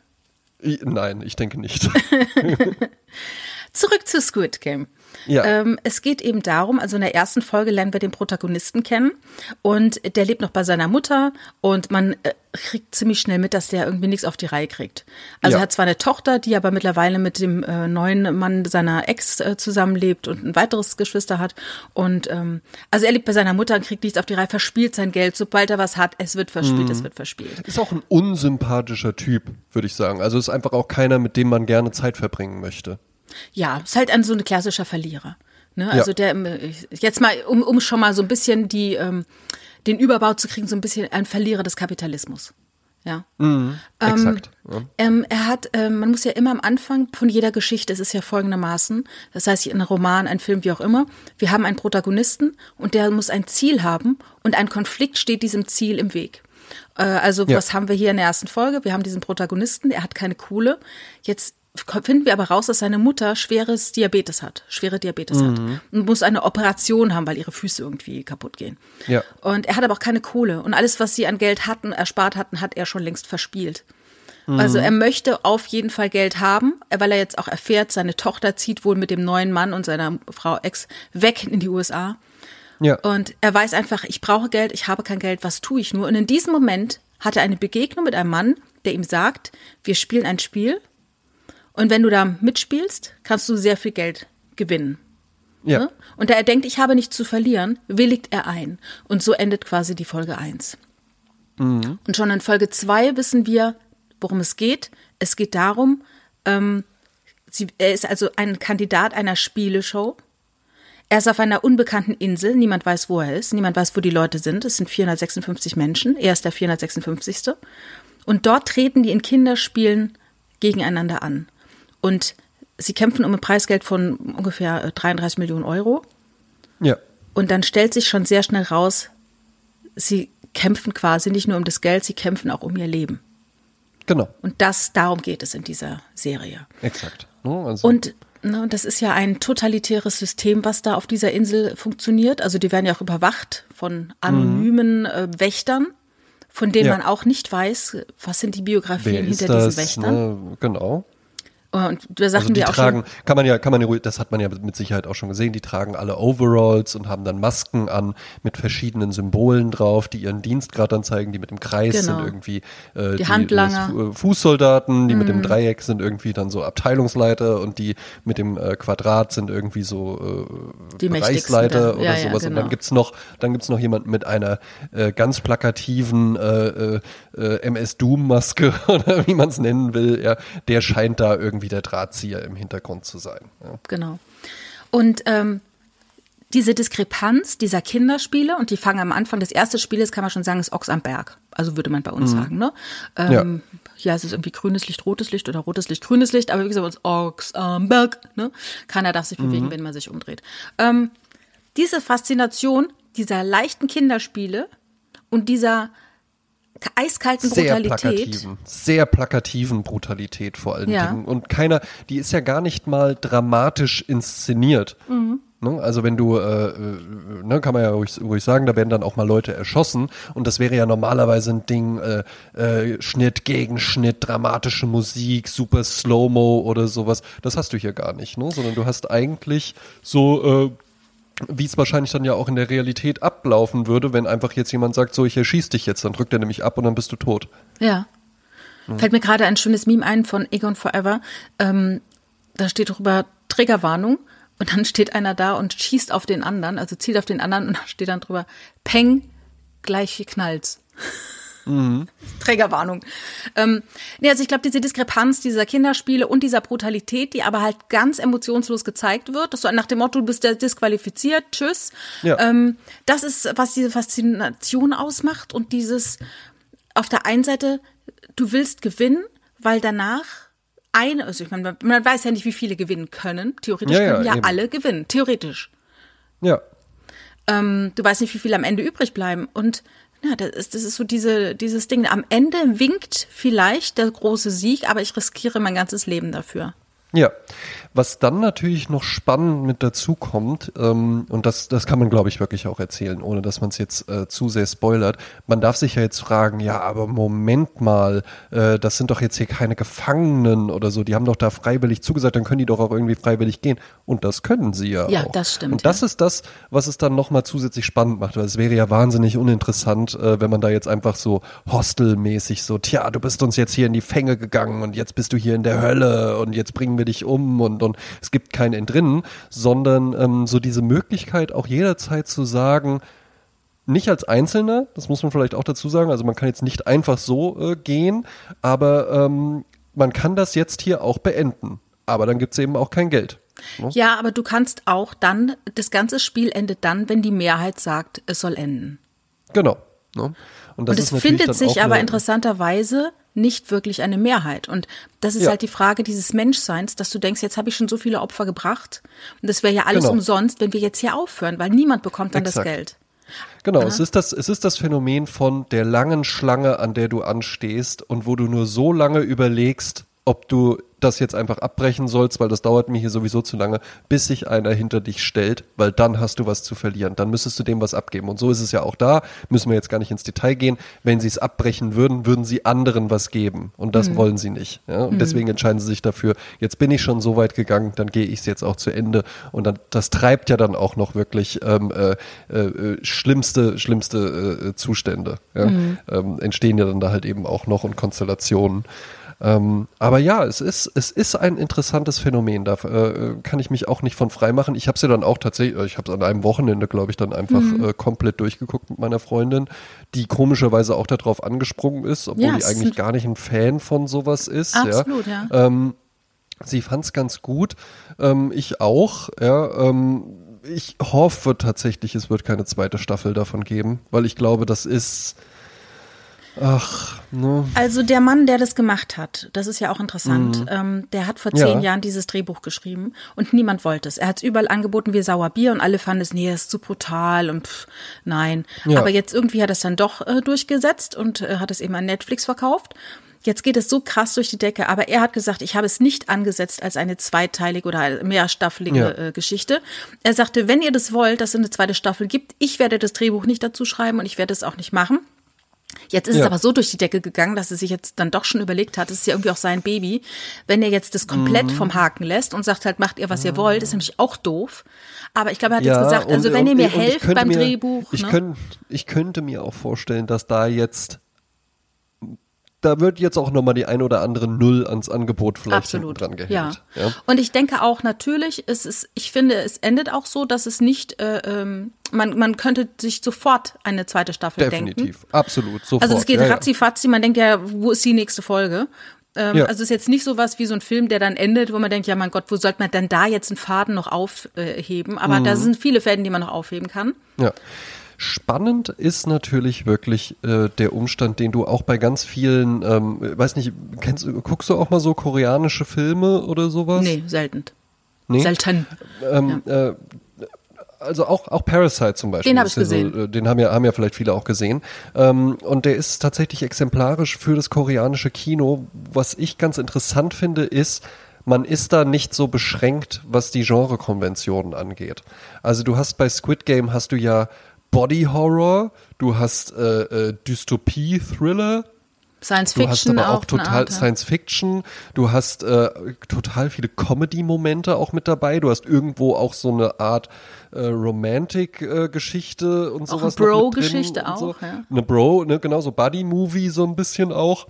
Nein, ich denke nicht. Zurück zu Squid Game. Ja. Ähm, es geht eben darum, also in der ersten Folge lernen wir den Protagonisten kennen und der lebt noch bei seiner Mutter und man äh, kriegt ziemlich schnell mit, dass der irgendwie nichts auf die Reihe kriegt. Also Ja. er hat zwar eine Tochter, die aber mittlerweile mit dem äh, neuen Mann seiner Ex äh, zusammenlebt und ein weiteres Geschwister hat und ähm, also er lebt bei seiner Mutter und kriegt nichts auf die Reihe, verspielt sein Geld, sobald er was hat, es wird verspielt, Mhm. es wird verspielt. Ist auch ein unsympathischer Typ, würde ich sagen. Also ist einfach auch keiner, mit dem man gerne Zeit verbringen möchte. Ja, ist halt ein so ein klassischer Verlierer. Ne? Also Ja. der ähm, jetzt mal, um, um schon mal so ein bisschen die ähm, den Überbau zu kriegen, so ein bisschen ein Verlierer des Kapitalismus. Ja. Exakt. ja. Ähm, er hat, ähm, man muss ja immer am Anfang von jeder Geschichte, es ist ja folgendermaßen, das heißt ein Roman, ein Film, wie auch immer, wir haben einen Protagonisten und der muss ein Ziel haben und ein Konflikt steht diesem Ziel im Weg. Äh, also Ja. was haben wir hier in der ersten Folge? Wir haben diesen Protagonisten, er hat keine Kohle. Jetzt finden wir aber raus, dass seine Mutter schweres Diabetes hat, schwere Diabetes hat und muss eine Operation haben, weil ihre Füße irgendwie kaputt gehen. Ja. Und er hat aber auch keine Kohle. Und alles, was sie an Geld hatten, erspart hatten, hat er schon längst verspielt. Also er möchte auf jeden Fall Geld haben, weil er jetzt auch erfährt, seine Tochter zieht wohl mit dem neuen Mann und seiner Frau Ex weg in die USA. Ja. Und er weiß einfach, ich brauche Geld, ich habe kein Geld, was tue ich nur? Und in diesem Moment hat er eine Begegnung mit einem Mann, der ihm sagt, wir spielen ein Spiel und wenn du da mitspielst, kannst du sehr viel Geld gewinnen. ja. Ne? Und da er denkt, ich habe nichts zu verlieren, willigt er ein. Und so endet quasi die Folge 1. Und schon in Folge 2 wissen wir, worum es geht. Es geht darum, ähm, sie, er ist also ein Kandidat einer Spieleshow. Er ist auf einer unbekannten Insel. Niemand weiß, wo er ist. Niemand weiß, wo die Leute sind. Es sind 456 Menschen. Er ist der 456. Und dort treten die in Kinderspielen gegeneinander an. Und sie kämpfen um ein Preisgeld von ungefähr äh, 33 Millionen Euro. Ja. Und dann stellt sich schon sehr schnell raus, sie kämpfen quasi nicht nur um das Geld, sie kämpfen auch um ihr Leben. Genau. Und das, darum geht es in dieser Serie. Exakt. Ne, Also, Und ne, das ist ja ein totalitäres System, was da auf dieser Insel funktioniert. Also die werden ja auch überwacht von anonymen äh, Wächtern, von denen Ja. man auch nicht weiß, was sind die Biografien wer hinter diesen das? Wächtern. Ne? Genau. Und da sagten Also die wir auch tragen, schon, kann man ja, kann man ja, das hat man ja mit Sicherheit auch schon gesehen, die tragen alle Overalls und haben dann Masken an mit verschiedenen Symbolen drauf, die ihren Dienstgrad dann zeigen, die mit dem Kreis Genau. sind irgendwie äh, Die Handlanger. das Fu- äh, Fußsoldaten, die mit dem Dreieck sind irgendwie dann so Abteilungsleiter und die mit dem äh, Quadrat sind irgendwie so äh, Die Bereichsleiter oder Ja, ja, sowas. Und genau. dann gibt's noch, dann gibt's noch jemanden mit einer äh, ganz plakativen äh, äh, äh, MS Doom Maske oder wie man es nennen will. Ja, der scheint da irgendwie der Drahtzieher im Hintergrund zu sein. Ja. genau. Und ähm, diese Diskrepanz dieser Kinderspiele, und die fangen am Anfang des ersten Spieles, kann man schon sagen, ist Ochs am Berg. Also würde man bei uns sagen, ne? Ähm, ja. es ist irgendwie grünes Licht, rotes Licht oder rotes Licht, grünes Licht, aber wie gesagt, uns Ochs am Berg, ne? Keiner darf sich bewegen, wenn man sich umdreht. Ähm, diese Faszination dieser leichten Kinderspiele und dieser eiskalten Sehr Brutalität. plakativen, sehr plakativen Brutalität vor allen Ja. Dingen. Und keiner, die ist ja gar nicht mal dramatisch inszeniert. Mhm. Ne? Also wenn du, äh, äh, ne, kann man ja ruhig, ruhig sagen, da werden dann auch mal Leute erschossen und das wäre ja normalerweise ein Ding, äh, äh, Schnitt, Gegenschnitt, dramatische Musik, super Slow-Mo oder sowas. Das hast du hier gar nicht, ne? sondern du hast eigentlich so, äh, wie es wahrscheinlich dann ja auch in der Realität ablaufen würde, wenn einfach jetzt jemand sagt, so ich erschieß dich jetzt, dann drückt er nämlich ab und dann bist du tot. Ja. Fällt mir gerade ein schönes Meme ein von Egon Forever. Ähm, da steht drüber Triggerwarnung und dann steht einer da und schießt auf den anderen, also zielt auf den anderen und da steht dann drüber Peng, gleich knallt's. Trägerwarnung. Ähm, nee, also ich glaube, diese Diskrepanz dieser Kinderspiele und dieser Brutalität, die aber halt ganz emotionslos gezeigt wird, dass du nach dem Motto, du bist ja disqualifiziert, tschüss. Ja. Ähm, das ist, was diese Faszination ausmacht und dieses auf der einen Seite, du willst gewinnen, weil danach eine, also ich meine, man- weiß ja nicht, wie viele gewinnen können. Theoretisch Ja, ja, können ja eben. alle gewinnen. Theoretisch. Ja. Ähm, du weißt nicht, wie viele am Ende übrig bleiben. Und ja, das ist, das ist so diese, dieses Ding. Am Ende winkt vielleicht der große Sieg, aber ich riskiere mein ganzes Leben dafür. Ja, was dann natürlich noch spannend mit dazu kommt, ähm, und das, das kann man, glaube ich, wirklich auch erzählen, ohne dass man es jetzt äh, zu sehr spoilert. Man darf sich ja jetzt fragen, ja, aber Moment mal, äh, das sind doch jetzt hier keine Gefangenen oder so, die haben doch da freiwillig zugesagt, dann können die doch auch irgendwie freiwillig gehen. Und das können sie ja, Ja, auch. das stimmt, Und das ist das, was es dann nochmal zusätzlich spannend macht, weil es wäre ja wahnsinnig uninteressant, äh, wenn man da jetzt einfach so hostelmäßig so, tja, du bist uns jetzt hier in die Fänge gegangen und jetzt bist du hier in der Hölle und jetzt bringen wir dich um und, und es gibt kein Entrinnen, sondern ähm, so diese Möglichkeit auch jederzeit zu sagen, nicht als Einzelner, das muss man vielleicht auch dazu sagen, also man kann jetzt nicht einfach so äh, gehen, aber ähm, man kann das jetzt hier auch beenden. Aber dann gibt's eben auch kein Geld. Ne? Ja, aber du kannst auch dann, das ganze Spiel endet dann, wenn die Mehrheit sagt, es soll enden. Genau. Ne? Und, das Und es findet sich aber interessanterweise nicht wirklich eine Mehrheit. Und das ist Ja. halt die Frage dieses Menschseins, dass du denkst, jetzt habe ich schon so viele Opfer gebracht und das wäre ja alles Genau. umsonst, wenn wir jetzt hier aufhören, weil niemand bekommt dann Exakt. das Geld. Genau, es ist, das, es ist das Phänomen von der langen Schlange, an der du anstehst und wo du nur so lange überlegst, ob du das jetzt einfach abbrechen sollst, weil das dauert mir hier sowieso zu lange, bis sich einer hinter dich stellt, weil dann hast du was zu verlieren. Dann müsstest du dem was abgeben. Und so ist es ja auch da. Müssen wir jetzt gar nicht ins Detail gehen. Wenn sie es abbrechen würden, würden sie anderen was geben. Und das wollen sie nicht. Ja? Und deswegen entscheiden sie sich dafür, jetzt bin ich schon so weit gegangen, dann gehe ich es jetzt auch zu Ende. Und dann, das treibt ja dann auch noch wirklich ähm, äh, äh, schlimmste, schlimmste äh, Zustände. Ja? Ähm, entstehen ja dann da halt eben auch noch und Konstellationen. Ähm, aber ja, es ist, es ist ein interessantes Phänomen. Da äh, kann ich mich auch nicht von frei machen. Ich habe es ja dann auch tatsächlich, ich habe es an einem Wochenende, glaube ich, dann einfach äh, komplett durchgeguckt mit meiner Freundin, die komischerweise auch darauf angesprungen ist, obwohl Ja, die eigentlich gar nicht ein Fan von sowas ist. Absolut, ja. ja. Ähm, sie fand es ganz gut. Ähm, ich auch, ja. Ähm, ich hoffe tatsächlich, es wird keine zweite Staffel davon geben, weil ich glaube, das ist. Ach, ne. Also der Mann, der das gemacht hat, das ist ja auch interessant, ähm, der hat vor zehn Ja. Jahren dieses Drehbuch geschrieben und niemand wollte es. Er hat es überall angeboten wie Sauerbier und alle fanden es, nee, ist zu brutal und pff, nein. Ja. Aber jetzt irgendwie hat er es dann doch äh, durchgesetzt und äh, hat es eben an Netflix verkauft. Jetzt geht es so krass durch die Decke, aber er hat gesagt, ich habe es nicht angesetzt als eine zweiteilige oder mehrstaffelige Ja. äh, Geschichte. Er sagte, wenn ihr das wollt, dass es eine zweite Staffel gibt, ich werde das Drehbuch nicht dazu schreiben und ich werde es auch nicht machen. Jetzt ist es Ja. aber so durch die Decke gegangen, dass er sich jetzt dann doch schon überlegt hat, es ist ja irgendwie auch sein Baby. Wenn er jetzt das komplett Mhm. vom Haken lässt und sagt halt, macht ihr, was ihr wollt, ist nämlich auch doof. Aber ich glaube, er hat Ja, jetzt gesagt, also und- wenn ihr mir helft könnte beim mir, Drehbuch, Ich, ne? könnt, ich könnte mir auch vorstellen, dass da jetzt, da wird jetzt auch nochmal die ein oder andere Null ans Angebot vielleicht Absolut. dran gehängt. Ja. Ja. Und ich denke auch natürlich, es ist, ich finde, es endet auch so, dass es nicht, äh, ähm, man, man könnte sich sofort eine zweite Staffel denken. Definitiv, absolut, sofort. Also es geht ja, ratzi-fatzi, man denkt ja, wo ist die nächste Folge? Ähm, Ja. Also es ist jetzt nicht sowas wie so ein Film, der dann endet, wo man denkt, ja mein Gott, wo sollte man denn da jetzt einen Faden noch aufheben? Aber Mhm. da sind viele Fäden, die man noch aufheben kann. Ja. Spannend ist natürlich wirklich äh, der Umstand, den du auch bei ganz vielen, ähm, weiß nicht, kennst, guckst du auch mal so koreanische Filme oder sowas? Nee, selten. Nee? Selten. Ähm, äh, also auch, auch Parasite zum Beispiel. Den hab ist ich ja So, gesehen. äh, den haben ja, haben ja vielleicht viele auch gesehen. Ähm, und der ist tatsächlich exemplarisch für das koreanische Kino. Was ich ganz interessant finde, ist, man ist da nicht so beschränkt, was die Genrekonventionen angeht. Also du hast bei Squid Game hast du ja Body Horror, du hast äh, äh, Dystopie-Thriller, Science Du hast Fiction aber auch auch. total. Science Fiction, du hast äh, total viele Comedy-Momente auch mit dabei, du hast irgendwo auch so eine Art äh, Romantic-Geschichte und Auch sowas. eine Bro-Geschichte so. auch, ja. Eine Bro, ne, genau, so Buddy-Movie so ein bisschen auch.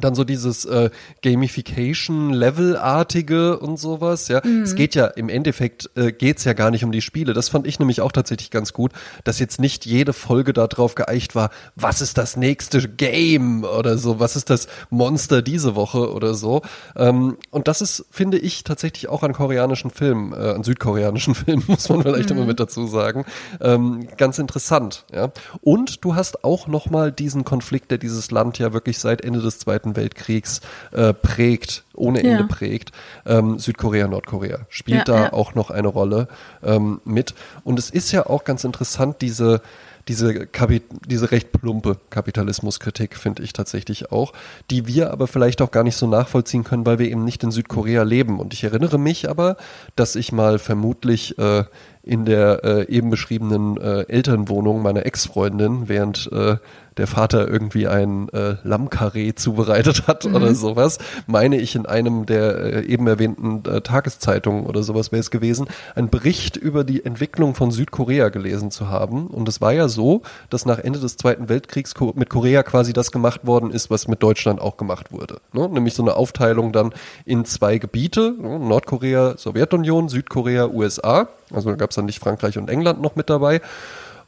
Dann so dieses äh, Gamification-Level-artige und sowas, ja. Mhm. Es geht ja, im Endeffekt äh, geht's ja gar nicht um die Spiele. Das fand ich nämlich auch tatsächlich ganz gut, dass jetzt nicht jede Folge darauf geeicht war, was ist das nächste Game oder so, was ist das Monster diese Woche oder so. Ähm, und das ist, finde ich, tatsächlich auch an koreanischen Filmen, äh, an südkoreanischen Filmen, muss man vielleicht immer mit dazu sagen, ähm, ganz interessant, ja. Und du hast auch nochmal diesen Konflikt, der dieses Land ja wirklich seit Ende des Zweiten Weltkriegs äh, prägt, ohne Ende Ja. prägt. Ähm, Südkorea, Nordkorea spielt Ja, da ja. auch noch eine Rolle ähm, mit. Und es ist ja auch ganz interessant, diese diese, Kapi diese recht plumpe Kapitalismuskritik finde ich tatsächlich auch, die wir aber vielleicht auch gar nicht so nachvollziehen können, weil wir eben nicht in Südkorea leben. Und ich erinnere mich aber, dass ich mal vermutlich äh, in der äh, eben beschriebenen äh, Elternwohnung meiner Ex-Freundin, während äh, der Vater irgendwie ein äh, Lammkarree zubereitet hat oder sowas, meine ich in einem der äh, eben erwähnten äh, Tageszeitungen oder sowas wäre es gewesen, einen Bericht über die Entwicklung von Südkorea gelesen zu haben. Und es war ja so, dass nach Ende des Zweiten Weltkriegs mit Korea quasi das gemacht worden ist, was mit Deutschland auch gemacht wurde. Ne? Nämlich so eine Aufteilung dann in zwei Gebiete, ne? Nordkorea, Sowjetunion, Südkorea, USA. Also da gab es dann nicht Frankreich und England noch mit dabei.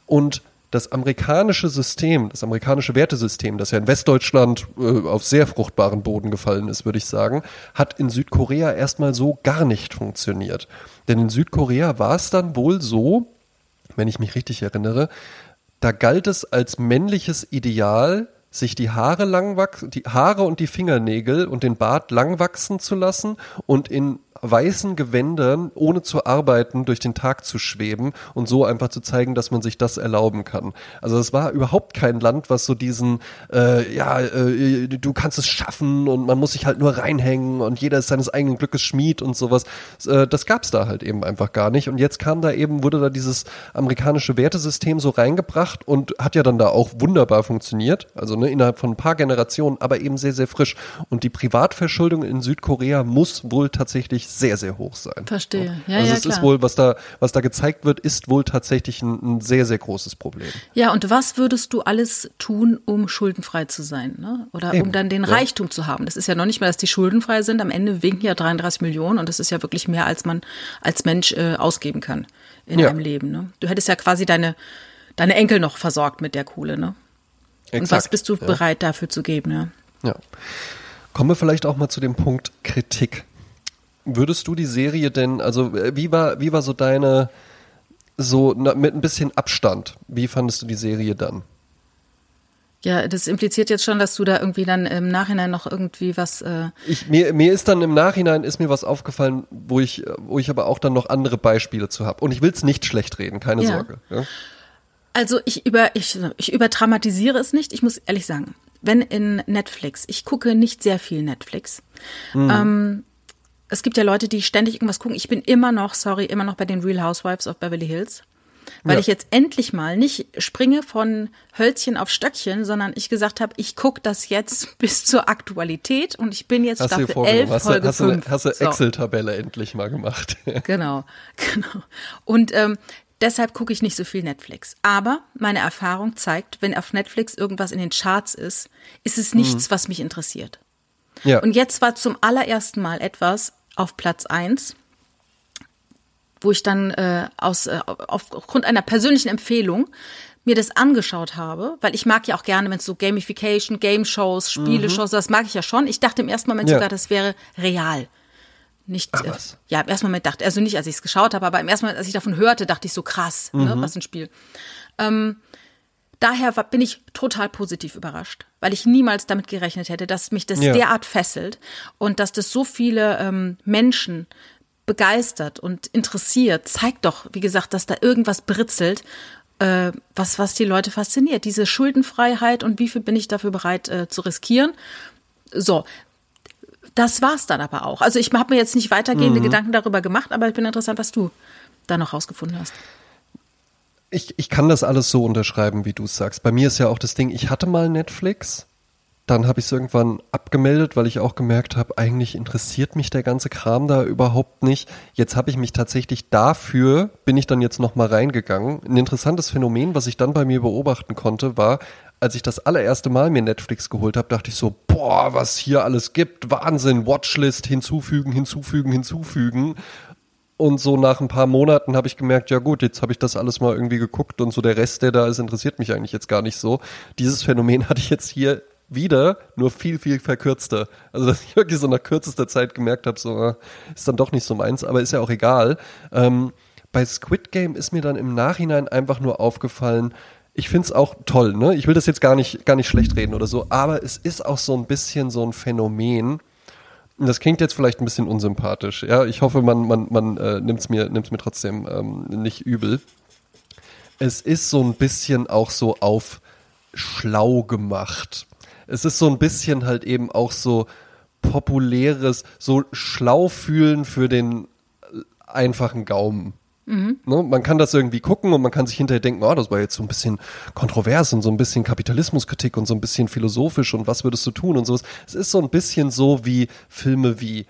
Und das amerikanische System, das amerikanische Wertesystem, das ja in Westdeutschland äh, auf sehr fruchtbaren Boden gefallen ist, würde ich sagen, hat in Südkorea erstmal so gar nicht funktioniert. Denn in Südkorea war es dann wohl so, wenn ich mich richtig erinnere, da galt es als männliches Ideal, sich die Haare lang die Haare und die Fingernägel und den Bart lang wachsen zu lassen und in weißen Gewändern, ohne zu arbeiten, durch den Tag zu schweben und so einfach zu zeigen, dass man sich das erlauben kann. Also es war überhaupt kein Land, was so diesen, äh, ja, äh, du kannst es schaffen und man muss sich halt nur reinhängen und jeder ist seines eigenen Glückes Schmied und sowas. Äh, das gab's da halt eben einfach gar nicht. Und jetzt kam da eben, wurde da dieses amerikanische Wertesystem so reingebracht und hat ja dann da auch wunderbar funktioniert. Also ne, innerhalb von ein paar Generationen, aber eben sehr, sehr frisch. Und die Privatverschuldung in Südkorea muss wohl tatsächlich sehr, sehr hoch sein. Verstehe. Ja, also ja, es ist klar. wohl, was da, was da gezeigt wird, ist wohl tatsächlich ein, ein sehr, sehr großes Problem. Ja, und was würdest du alles tun, um schuldenfrei zu sein? Ne? Oder Eben, um dann den ja. Reichtum zu haben? Das ist ja noch nicht mal, dass die schuldenfrei sind. Am Ende winken ja 33 Millionen und das ist ja wirklich mehr, als man als Mensch äh, ausgeben kann in Ja. einem Leben. Ne? Du hättest ja quasi deine, deine Enkel noch versorgt mit der Kohle. Ne? Und was Exakt, bist du bereit dafür zu geben? Ja? Ja. Kommen wir vielleicht auch mal zu dem Punkt Kritik. Würdest du die Serie denn, also äh, wie war, wie war so deine, so na, mit ein bisschen Abstand, wie fandest du die Serie dann? Ja, das impliziert jetzt schon, dass du da irgendwie dann im Nachhinein noch irgendwie was. Äh, Ich, mir, mir ist dann im Nachhinein ist mir was aufgefallen, wo ich, wo ich aber auch dann noch andere Beispiele zu habe. Und ich will es nicht schlecht reden, keine Ja. Sorge. Ja? Also ich über ich, ich überdramatisiere es nicht. Ich muss ehrlich sagen, wenn in Netflix, ich gucke nicht sehr viel Netflix. Ähm, es gibt ja Leute, die ständig irgendwas gucken. Ich bin immer noch, sorry, immer noch bei den Real Housewives of Beverly Hills. weil Ja. ich jetzt endlich mal nicht springe von Hölzchen auf Stöckchen, sondern ich gesagt habe, ich gucke das jetzt bis zur Aktualität und ich bin jetzt Hast Staffel vorgenommen? 11, Hast du, Folge hast du eine 5. hast du So. Excel-Tabelle endlich mal gemacht? Genau, genau. Und ähm, deshalb gucke ich nicht so viel Netflix. Aber meine Erfahrung zeigt, wenn auf Netflix irgendwas in den Charts ist, ist es nichts, Mhm. was mich interessiert. ja. Und jetzt war zum allerersten Mal etwas auf Platz eins, wo ich dann äh, aus, äh, aufgrund einer persönlichen Empfehlung mir das angeschaut habe, weil ich mag ja auch gerne, wenn es so Gamification, Game-Shows, Spiele-Shows, das mag ich ja schon. Ich dachte im ersten Moment Ja. sogar, das wäre real. Nicht, Ach, äh, was? ja, im ersten Moment dachte, also nicht, als ich es geschaut habe, aber im ersten Moment, als ich davon hörte, dachte ich so krass, ne, Mhm. was ein Spiel. Ähm, daher bin ich total positiv überrascht, weil ich niemals damit gerechnet hätte, dass mich das Ja. derart fesselt und dass das so viele ähm, Menschen begeistert und interessiert, zeigt doch, wie gesagt, dass da irgendwas britzelt, äh, was, was die Leute fasziniert. Diese Schuldenfreiheit und wie viel bin ich dafür bereit äh, zu riskieren. So, das war's dann aber auch. Also ich habe mir jetzt nicht weitergehende Mhm. Gedanken darüber gemacht, aber ich bin interessant, was du da noch rausgefunden hast. Ich, ich kann das alles so unterschreiben, wie du es sagst. Bei mir ist ja auch das Ding, ich hatte mal Netflix, dann habe ich es irgendwann abgemeldet, weil ich auch gemerkt habe, eigentlich interessiert mich der ganze Kram da überhaupt nicht. Jetzt habe ich mich tatsächlich dafür, bin ich dann jetzt nochmal reingegangen. Ein interessantes Phänomen, was ich dann bei mir beobachten konnte, war, als ich das allererste Mal mir Netflix geholt habe, dachte ich so, boah, was hier alles gibt, Wahnsinn, Watchlist hinzufügen, hinzufügen, hinzufügen. Und so nach ein paar Monaten habe ich gemerkt, ja gut, jetzt habe ich das alles mal irgendwie geguckt und so der Rest, der da ist, interessiert mich eigentlich jetzt gar nicht so. Dieses Phänomen hatte ich jetzt hier wieder, nur viel, viel verkürzter. Also dass ich wirklich so nach kürzester Zeit gemerkt habe, so äh, ist dann doch nicht so meins, aber ist ja auch egal. Ähm, bei Squid Game ist mir dann im Nachhinein einfach nur aufgefallen, ich find's auch toll, ne? Ich will das jetzt gar nicht, gar nicht schlecht reden oder so, aber es ist auch so ein bisschen so ein Phänomen, Das klingt jetzt vielleicht ein bisschen unsympathisch. Ja, ich hoffe, man, man, man äh, nimmt es mir, nimmt's mir trotzdem ähm, nicht übel. Es ist so ein bisschen auch so auf schlau gemacht. Es ist so ein bisschen halt eben auch so populäres, so schlau fühlen für den äh, einfachen Gaumen. Ne, man kann das irgendwie gucken und man kann sich hinterher denken, oh, das war jetzt so ein bisschen kontrovers und so ein bisschen Kapitalismuskritik und so ein bisschen philosophisch und was würdest du tun und sowas. Es ist so ein bisschen so wie Filme wie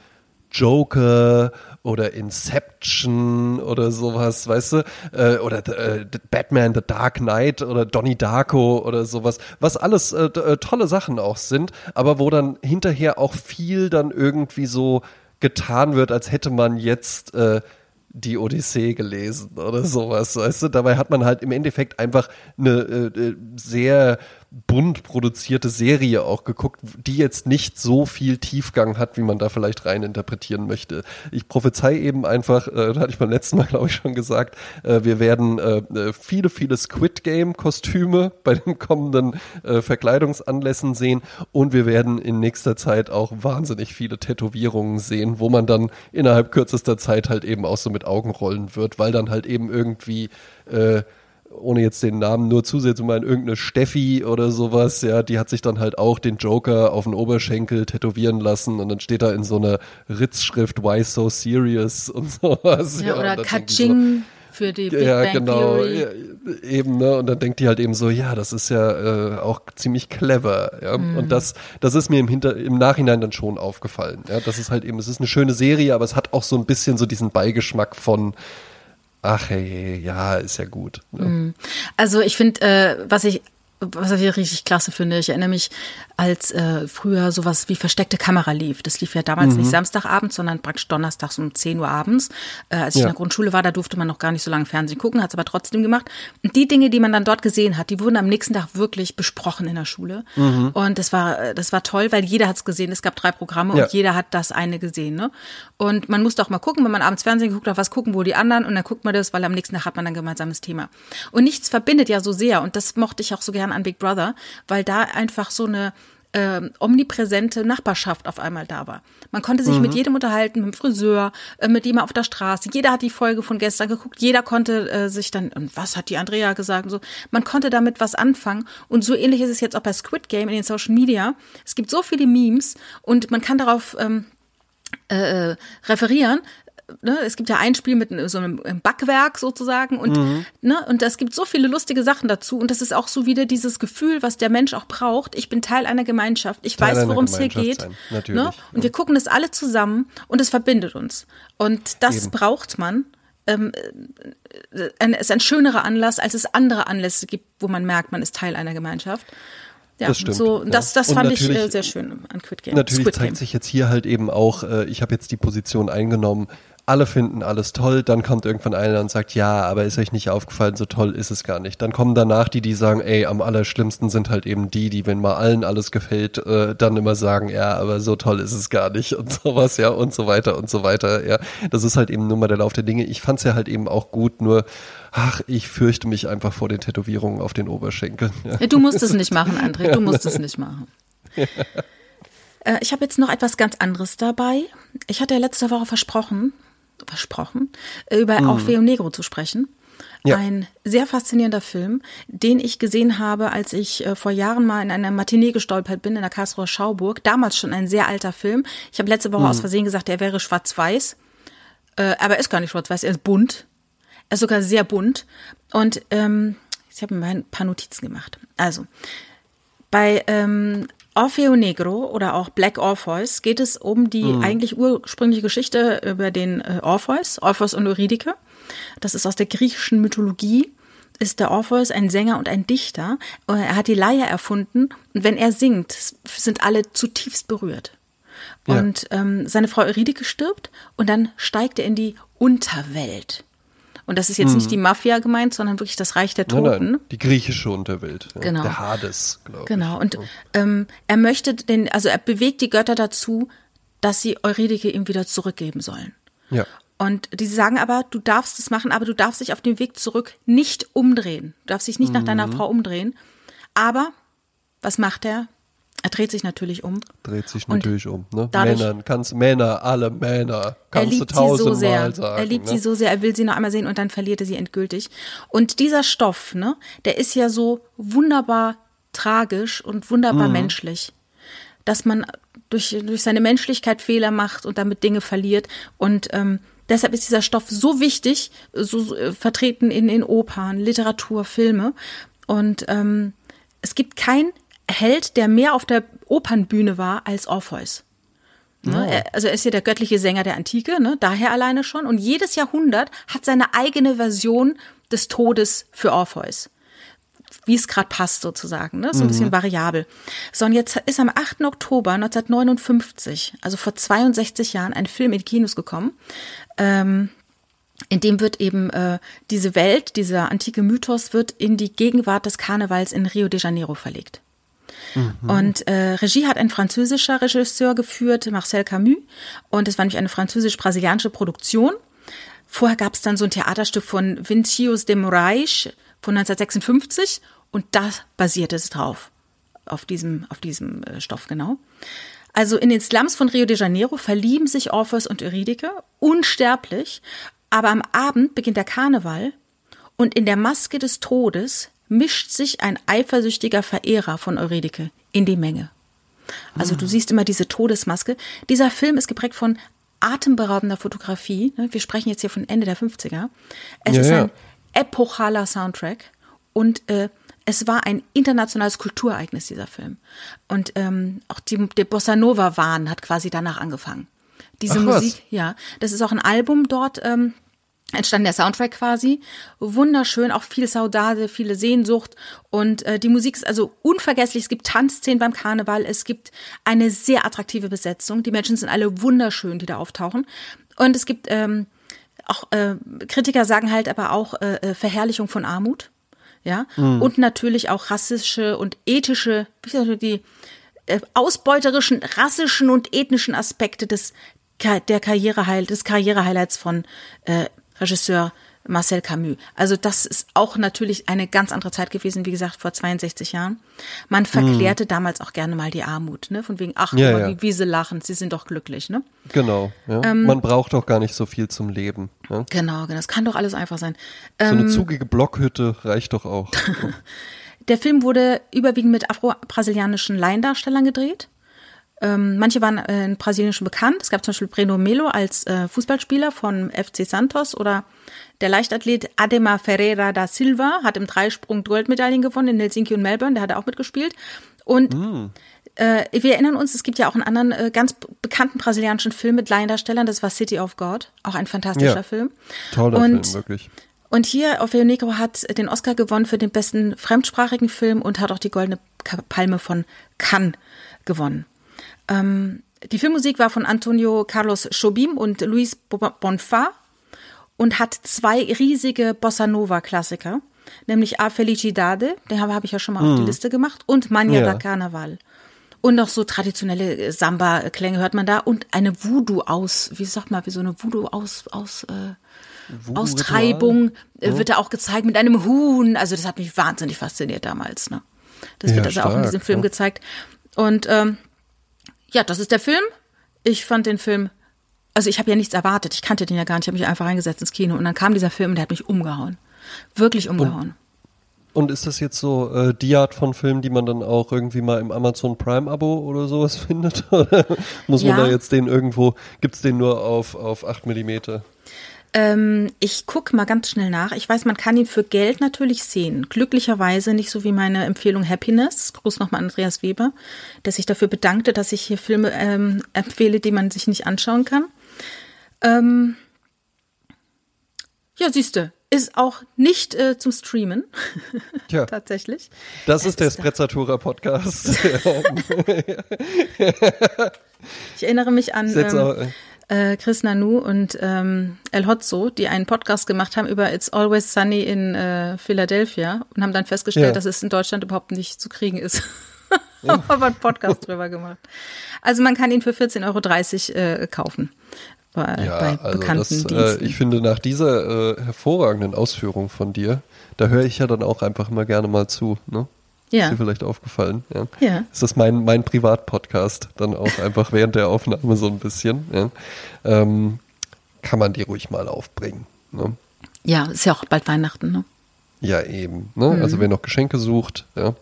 Joker oder Inception oder sowas, weißt du, äh, oder äh, Batman The Dark Knight oder Donnie Darko oder sowas, was alles äh, äh, tolle Sachen auch sind, aber wo dann hinterher auch viel dann irgendwie so getan wird, als hätte man jetzt äh, die Odyssee gelesen oder sowas, weißt du? Dabei hat man halt im Endeffekt einfach eine äh, äh, sehr bunt produzierte Serie auch geguckt, die jetzt nicht so viel Tiefgang hat, wie man da vielleicht rein interpretieren möchte. Ich prophezei eben einfach, äh, da hatte ich beim letzten Mal, glaube ich, schon gesagt, äh, wir werden äh, äh, viele, viele Squid Game Kostüme bei den kommenden äh, Verkleidungsanlässen sehen und wir werden in nächster Zeit auch wahnsinnig viele Tätowierungen sehen, wo man dann innerhalb kürzester Zeit halt eben auch so mit Augen rollen wird, weil dann halt eben irgendwie äh, ohne jetzt den Namen nur zusätzlich mal irgendeine Steffi oder sowas, ja, die hat sich dann halt auch den Joker auf den Oberschenkel tätowieren lassen und dann steht da in so einer Ritzschrift Why so serious und sowas. Ja, und oder Kaching für die Big ja, Bang genau. Theory. Ja, eben, ne? Und dann denkt die halt eben so, ja, das ist ja äh, auch ziemlich clever. Ja? Mhm. Und das, das ist mir im, Hinter im Nachhinein dann schon aufgefallen. Ja? Das ist halt eben, es ist eine schöne Serie, aber es hat auch so ein bisschen so diesen Beigeschmack von, ach hey, ja, ist ja gut. Ne? Mhm. Also ich finde, äh, was ich was ich richtig klasse finde, ich erinnere mich, als äh, früher sowas wie versteckte Kamera lief. Das lief ja damals Mhm. nicht Samstagabends, sondern praktisch donnerstags um 10 Uhr abends. Äh, als ich Ja. in der Grundschule war, da durfte man noch gar nicht so lange Fernsehen gucken, hat es aber trotzdem gemacht. Und die Dinge, die man dann dort gesehen hat, die wurden am nächsten Tag wirklich besprochen in der Schule. Mhm. Und das war, äh, das war toll, weil jeder hat es gesehen. Es gab drei Programme Ja. und jeder hat das eine gesehen. Ne? Und man musste auch mal gucken, wenn man abends Fernsehen geguckt hat, was gucken wohl die anderen und dann guckt man das, weil am nächsten Tag hat man ein gemeinsames Thema. Und nichts verbindet ja so sehr und das mochte ich auch so gern an Big Brother, weil da einfach so eine ähm, omnipräsente Nachbarschaft auf einmal da war. Man konnte sich mit jedem unterhalten, mit dem Friseur, äh, mit jemandem auf der Straße. Jeder hat die Folge von gestern geguckt. Jeder konnte äh, sich dann, und was hat die Andrea gesagt? Und so. Man konnte damit was anfangen. Und so ähnlich ist es jetzt auch bei Squid Game in den Social Media. Es gibt so viele Memes und man kann darauf ähm, äh, referieren, ne, es gibt ja ein Spiel mit so einem Backwerk sozusagen und, mhm. ne, und es gibt so viele lustige Sachen dazu und das ist auch so wieder dieses Gefühl, was der Mensch auch braucht. Ich bin Teil einer Gemeinschaft. Ich Teil weiß, worum es hier geht. Ne? Und ja. wir gucken das alle zusammen und es verbindet uns. Und das Eben. braucht man. Ähm, äh, es ist ein schönerer Anlass, als es andere Anlässe gibt, wo man merkt, man ist Teil einer Gemeinschaft. Ja, das stimmt. So, das, das fand ich äh, sehr schön an Quid Game. Natürlich Squid zeigt Game. sich jetzt hier halt eben auch, äh, ich habe jetzt die Position eingenommen, alle finden alles toll, dann kommt irgendwann einer und sagt, ja, aber ist euch nicht aufgefallen, so toll ist es gar nicht. Dann kommen danach die, die sagen, ey, am allerschlimmsten sind halt eben die, die, wenn mal allen alles gefällt, äh, dann immer sagen, ja, aber so toll ist es gar nicht und sowas, ja, und so weiter und so weiter, ja. Das ist halt eben nur mal der Lauf der Dinge. Ich fand's ja halt eben auch gut, nur, ach, ich fürchte mich einfach vor den Tätowierungen auf den Oberschenkeln. Ja. Du musst es nicht machen, André, du musst es nicht machen. Ja. Äh, ich habe jetzt noch etwas ganz anderes dabei. Ich hatte ja letzte Woche versprochen, versprochen, äh, über mm. Orfeo Negro zu sprechen. Ja. Ein sehr faszinierender Film, den ich gesehen habe, als ich äh, vor Jahren mal in einer Matinee gestolpert bin in der Karlsruher Schauburg. Damals schon ein sehr alter Film. Ich habe letzte Woche mm. aus Versehen gesagt, er wäre schwarz-weiß. Äh, aber er ist gar nicht schwarz-weiß, er ist bunt. Er ist sogar sehr bunt. Und ähm, ich habe mir ein paar Notizen gemacht. Also, bei ähm, Orfeo Negro oder auch Black Orpheus geht es um die mhm. eigentlich ursprüngliche Geschichte über den äh, Orpheus, Orpheus und Eurydike. Das ist aus der griechischen Mythologie. Ist der Orpheus ein Sänger und ein Dichter. Er hat die Leier erfunden und wenn er singt, sind alle zutiefst berührt. Ja. Und ähm, seine Frau Eurydike stirbt und dann steigt er in die Unterwelt. Und das ist jetzt hm. nicht die Mafia gemeint, sondern wirklich das Reich der Toten. Nein, nein, die griechische Unterwelt. Ja. Genau. Der Hades, glaube ich. Genau. Und ähm, er möchte den, also er bewegt die Götter dazu, dass sie Eurydike ihm wieder zurückgeben sollen. Ja. Und die sagen aber, du darfst es machen, aber du darfst dich auf dem Weg zurück nicht umdrehen. Du darfst dich nicht mhm. nach deiner mhm. Frau umdrehen. Aber was macht er? Er dreht sich natürlich um. Dreht sich natürlich um. Ne? Männern, kannst Männer, alle Männer, kannst du tausendmal so sagen. Er liebt ne? sie so sehr, er will sie noch einmal sehen und dann verliert er sie endgültig. Und dieser Stoff, ne, der ist ja so wunderbar tragisch und wunderbar mhm. menschlich, dass man durch, durch seine Menschlichkeit Fehler macht und damit Dinge verliert. Und ähm, deshalb ist dieser Stoff so wichtig, so, so äh, vertreten in, in Opern, Literatur, Filme. Und ähm, es gibt kein Held, der mehr auf der Opernbühne war als Orpheus. Ne? Oh. Er, also er ist ja der göttliche Sänger der Antike, ne? daher alleine schon. Und jedes Jahrhundert hat seine eigene Version des Todes für Orpheus. Wie es gerade passt sozusagen, ne? so ein mhm. bisschen variabel. So, und jetzt ist am 8. Oktober 1959, also vor 62 Jahren, ein Film in die Kinos gekommen. Ähm, in dem wird eben äh, diese Welt, dieser antike Mythos, wird in die Gegenwart des Karnevals in Rio de Janeiro verlegt. Mhm. Und äh, Regie hat ein französischer Regisseur geführt, Marcel Camus. Und es war nämlich eine französisch-brasilianische Produktion. Vorher gab es dann so ein Theaterstück von Vincius de Moraes von 1956 und da basierte es drauf. Auf diesem, auf diesem äh, Stoff, genau. Also in den Slums von Rio de Janeiro verlieben sich Orpheus und Eurydike, unsterblich, aber am Abend beginnt der Karneval und in der Maske des Todes mischt sich ein eifersüchtiger Verehrer von Eurydike in die Menge. Also du siehst immer diese Todesmaske. Dieser Film ist geprägt von atemberaubender Fotografie. Ne? Wir sprechen jetzt hier von Ende der 50er. Es ja, ist ein epochaler Soundtrack und äh, es war ein internationales Kulturereignis, dieser Film. Und ähm, auch die, der Bossa Nova-Wahn hat quasi danach angefangen. Diese Ach, Musik, was? ja, das ist auch ein Album dort, ähm, entstand der Soundtrack quasi. Wunderschön, auch viel Saudade, viele Sehnsucht. Und äh, die Musik ist also unvergesslich. Es gibt Tanzszenen beim Karneval. Es gibt eine sehr attraktive Besetzung. Die Menschen sind alle wunderschön, die da auftauchen. Und es gibt ähm, auch äh, Kritiker sagen halt aber auch äh, äh Verherrlichung von Armut. Ja. Mhm. Und natürlich auch rassische und ethische, die äh, ausbeuterischen, rassischen und ethnischen Aspekte des der Karriereheil, des Karrierehighlights von äh, Regisseur Marcel Camus. Also das ist auch natürlich eine ganz andere Zeit gewesen, wie gesagt, vor 62 Jahren. Man verklärte mhm. damals auch gerne mal die Armut, ne? Von wegen, ach, ja, ja. wie, wie sie lachen, sie sind doch glücklich, ne? Genau, ja. Ähm, Man braucht doch gar nicht so viel zum Leben. Ja? Genau, genau. Das kann doch alles einfach sein. So eine ähm, zugige Blockhütte reicht doch auch. Der Film wurde überwiegend mit afro-brasilianischen Laiendarstellern gedreht. Ähm, manche waren äh, in Brasilien schon bekannt. Es gab zum Beispiel Breno Melo als äh, Fußballspieler von FC Santos oder der Leichtathlet Ademar Ferreira da Silva hat im Dreisprung Goldmedaillen gewonnen in Helsinki und Melbourne. Der hat auch mitgespielt. Und mm. äh, wir erinnern uns, es gibt ja auch einen anderen äh, ganz bekannten brasilianischen Film mit Laiendarstellern. Das war City of God. Auch ein fantastischer ja. Film. Toller und, Film, wirklich. Und hier auf Negro hat den Oscar gewonnen für den besten fremdsprachigen Film und hat auch die Goldene Palme von Cannes gewonnen. Ähm, die Filmmusik war von Antonio Carlos Jobim und Luis Bonfa und hat zwei riesige Bossa Nova Klassiker, nämlich A Felicidade, den habe ich ja schon mal mhm. auf die mhm. Liste gemacht, und Mania ja. da Carnaval. Und noch so traditionelle Samba-Klänge hört man da und eine Voodoo aus, wie sagt man, wie so eine Voodoo aus, aus, äh, Austreibung äh, wird da auch gezeigt mit einem Huhn. Also das hat mich wahnsinnig fasziniert damals. Ne? Das ja, wird also stark, auch in diesem Film ja. gezeigt. Und ähm, ja, das ist der Film. Ich fand den Film, also ich habe ja nichts erwartet. Ich kannte den ja gar nicht. Ich habe mich einfach reingesetzt ins Kino und dann kam dieser Film und der hat mich umgehauen. Wirklich umgehauen. Und, und ist das jetzt so äh, die Art von Film, die man dann auch irgendwie mal im Amazon Prime-Abo oder sowas findet? Oder muss man ja. da jetzt den irgendwo, gibt es den nur auf, auf 8 Millimeter? Ähm, ich gucke mal ganz schnell nach. Ich weiß, man kann ihn für Geld natürlich sehen. Glücklicherweise nicht so wie meine Empfehlung Happiness. Gruß nochmal Andreas Weber, der sich dafür bedankte, dass ich hier Filme ähm, empfehle, die man sich nicht anschauen kann. Ähm, ja, siehste, ist auch nicht äh, zum Streamen. Ja. Tatsächlich. Das ist der Sprezzatura Podcast. ich erinnere mich an. Ähm, äh, Chris Nanu und ähm, El Hotzo, die einen Podcast gemacht haben über It's Always Sunny in äh, Philadelphia und haben dann festgestellt, ja. dass es in Deutschland überhaupt nicht zu kriegen ist. Ja. Aber einen Podcast drüber gemacht. Also man kann ihn für 14,30 Euro äh, kaufen. Bei, ja, bei also bekannten das, äh, ich finde, nach dieser äh, hervorragenden Ausführung von dir, da höre ich ja dann auch einfach immer gerne mal zu. Ne? Ja. Ist dir vielleicht aufgefallen. Ja. ja. Ist das mein, mein Privatpodcast dann auch einfach während der Aufnahme so ein bisschen. Ja. Ähm, kann man die ruhig mal aufbringen. Ne? Ja, ist ja auch bald Weihnachten, ne? Ja, eben. Ne? Mhm. Also wer noch Geschenke sucht, ja.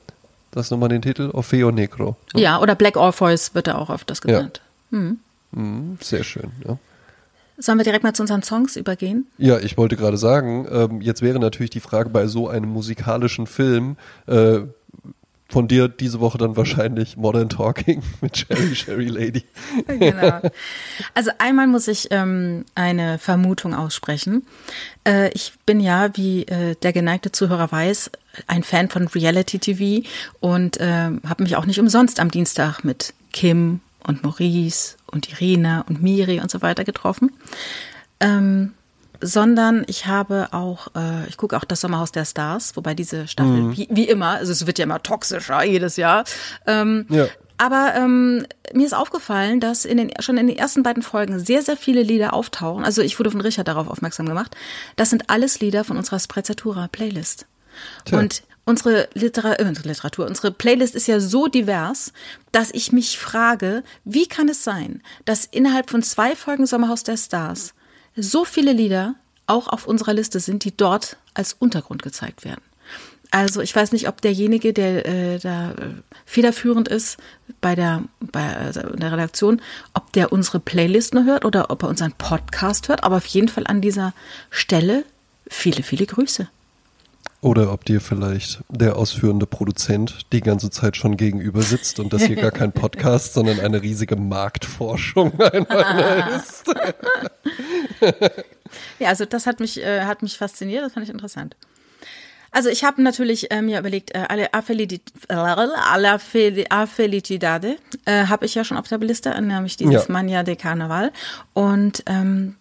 Das ist nochmal den Titel, Orfeo Negro. Ne? Ja, oder Black Orpheus wird da auch öfters genannt. Ja. Mhm. Mhm, sehr schön, ja. Sollen wir direkt mal zu unseren Songs übergehen? Ja, ich wollte gerade sagen, ähm, jetzt wäre natürlich die Frage bei so einem musikalischen Film, äh, von dir diese Woche dann wahrscheinlich Modern Talking mit Sherry, Sherry Lady. genau. Also einmal muss ich ähm, eine Vermutung aussprechen. Äh, ich bin ja, wie äh, der geneigte Zuhörer weiß, ein Fan von Reality TV und äh, habe mich auch nicht umsonst am Dienstag mit Kim und Maurice und Irina und Miri und so weiter getroffen. Ähm, sondern ich habe auch, äh, ich gucke auch das Sommerhaus der Stars, wobei diese Staffel, mhm. wie, wie immer, also es wird ja immer toxischer jedes Jahr. Ähm, ja. Aber ähm, mir ist aufgefallen, dass in den, schon in den ersten beiden Folgen sehr, sehr viele Lieder auftauchen. Also ich wurde von Richard darauf aufmerksam gemacht. Das sind alles Lieder von unserer Sprezzatura-Playlist. Und unsere, Litera äh, unsere Literatur, unsere Playlist ist ja so divers, dass ich mich frage, wie kann es sein, dass innerhalb von zwei Folgen Sommerhaus der Stars so viele Lieder auch auf unserer Liste sind, die dort als Untergrund gezeigt werden. Also ich weiß nicht, ob derjenige, der äh, da äh, federführend ist bei der, bei äh, der Redaktion, ob der unsere Playlist nur hört oder ob er unseren Podcast hört, aber auf jeden Fall an dieser Stelle viele, viele Grüße. Oder ob dir vielleicht der ausführende Produzent die ganze Zeit schon gegenüber sitzt und das hier gar kein Podcast, sondern eine riesige Marktforschung einmal ist. ja, also das hat mich, äh, hat mich fasziniert, das fand ich interessant. Also ich habe natürlich äh, mir überlegt, äh, alle A Felicidade äh, habe ich ja schon auf der Liste, nämlich dieses ja. Mania de Carnaval. Und ähm,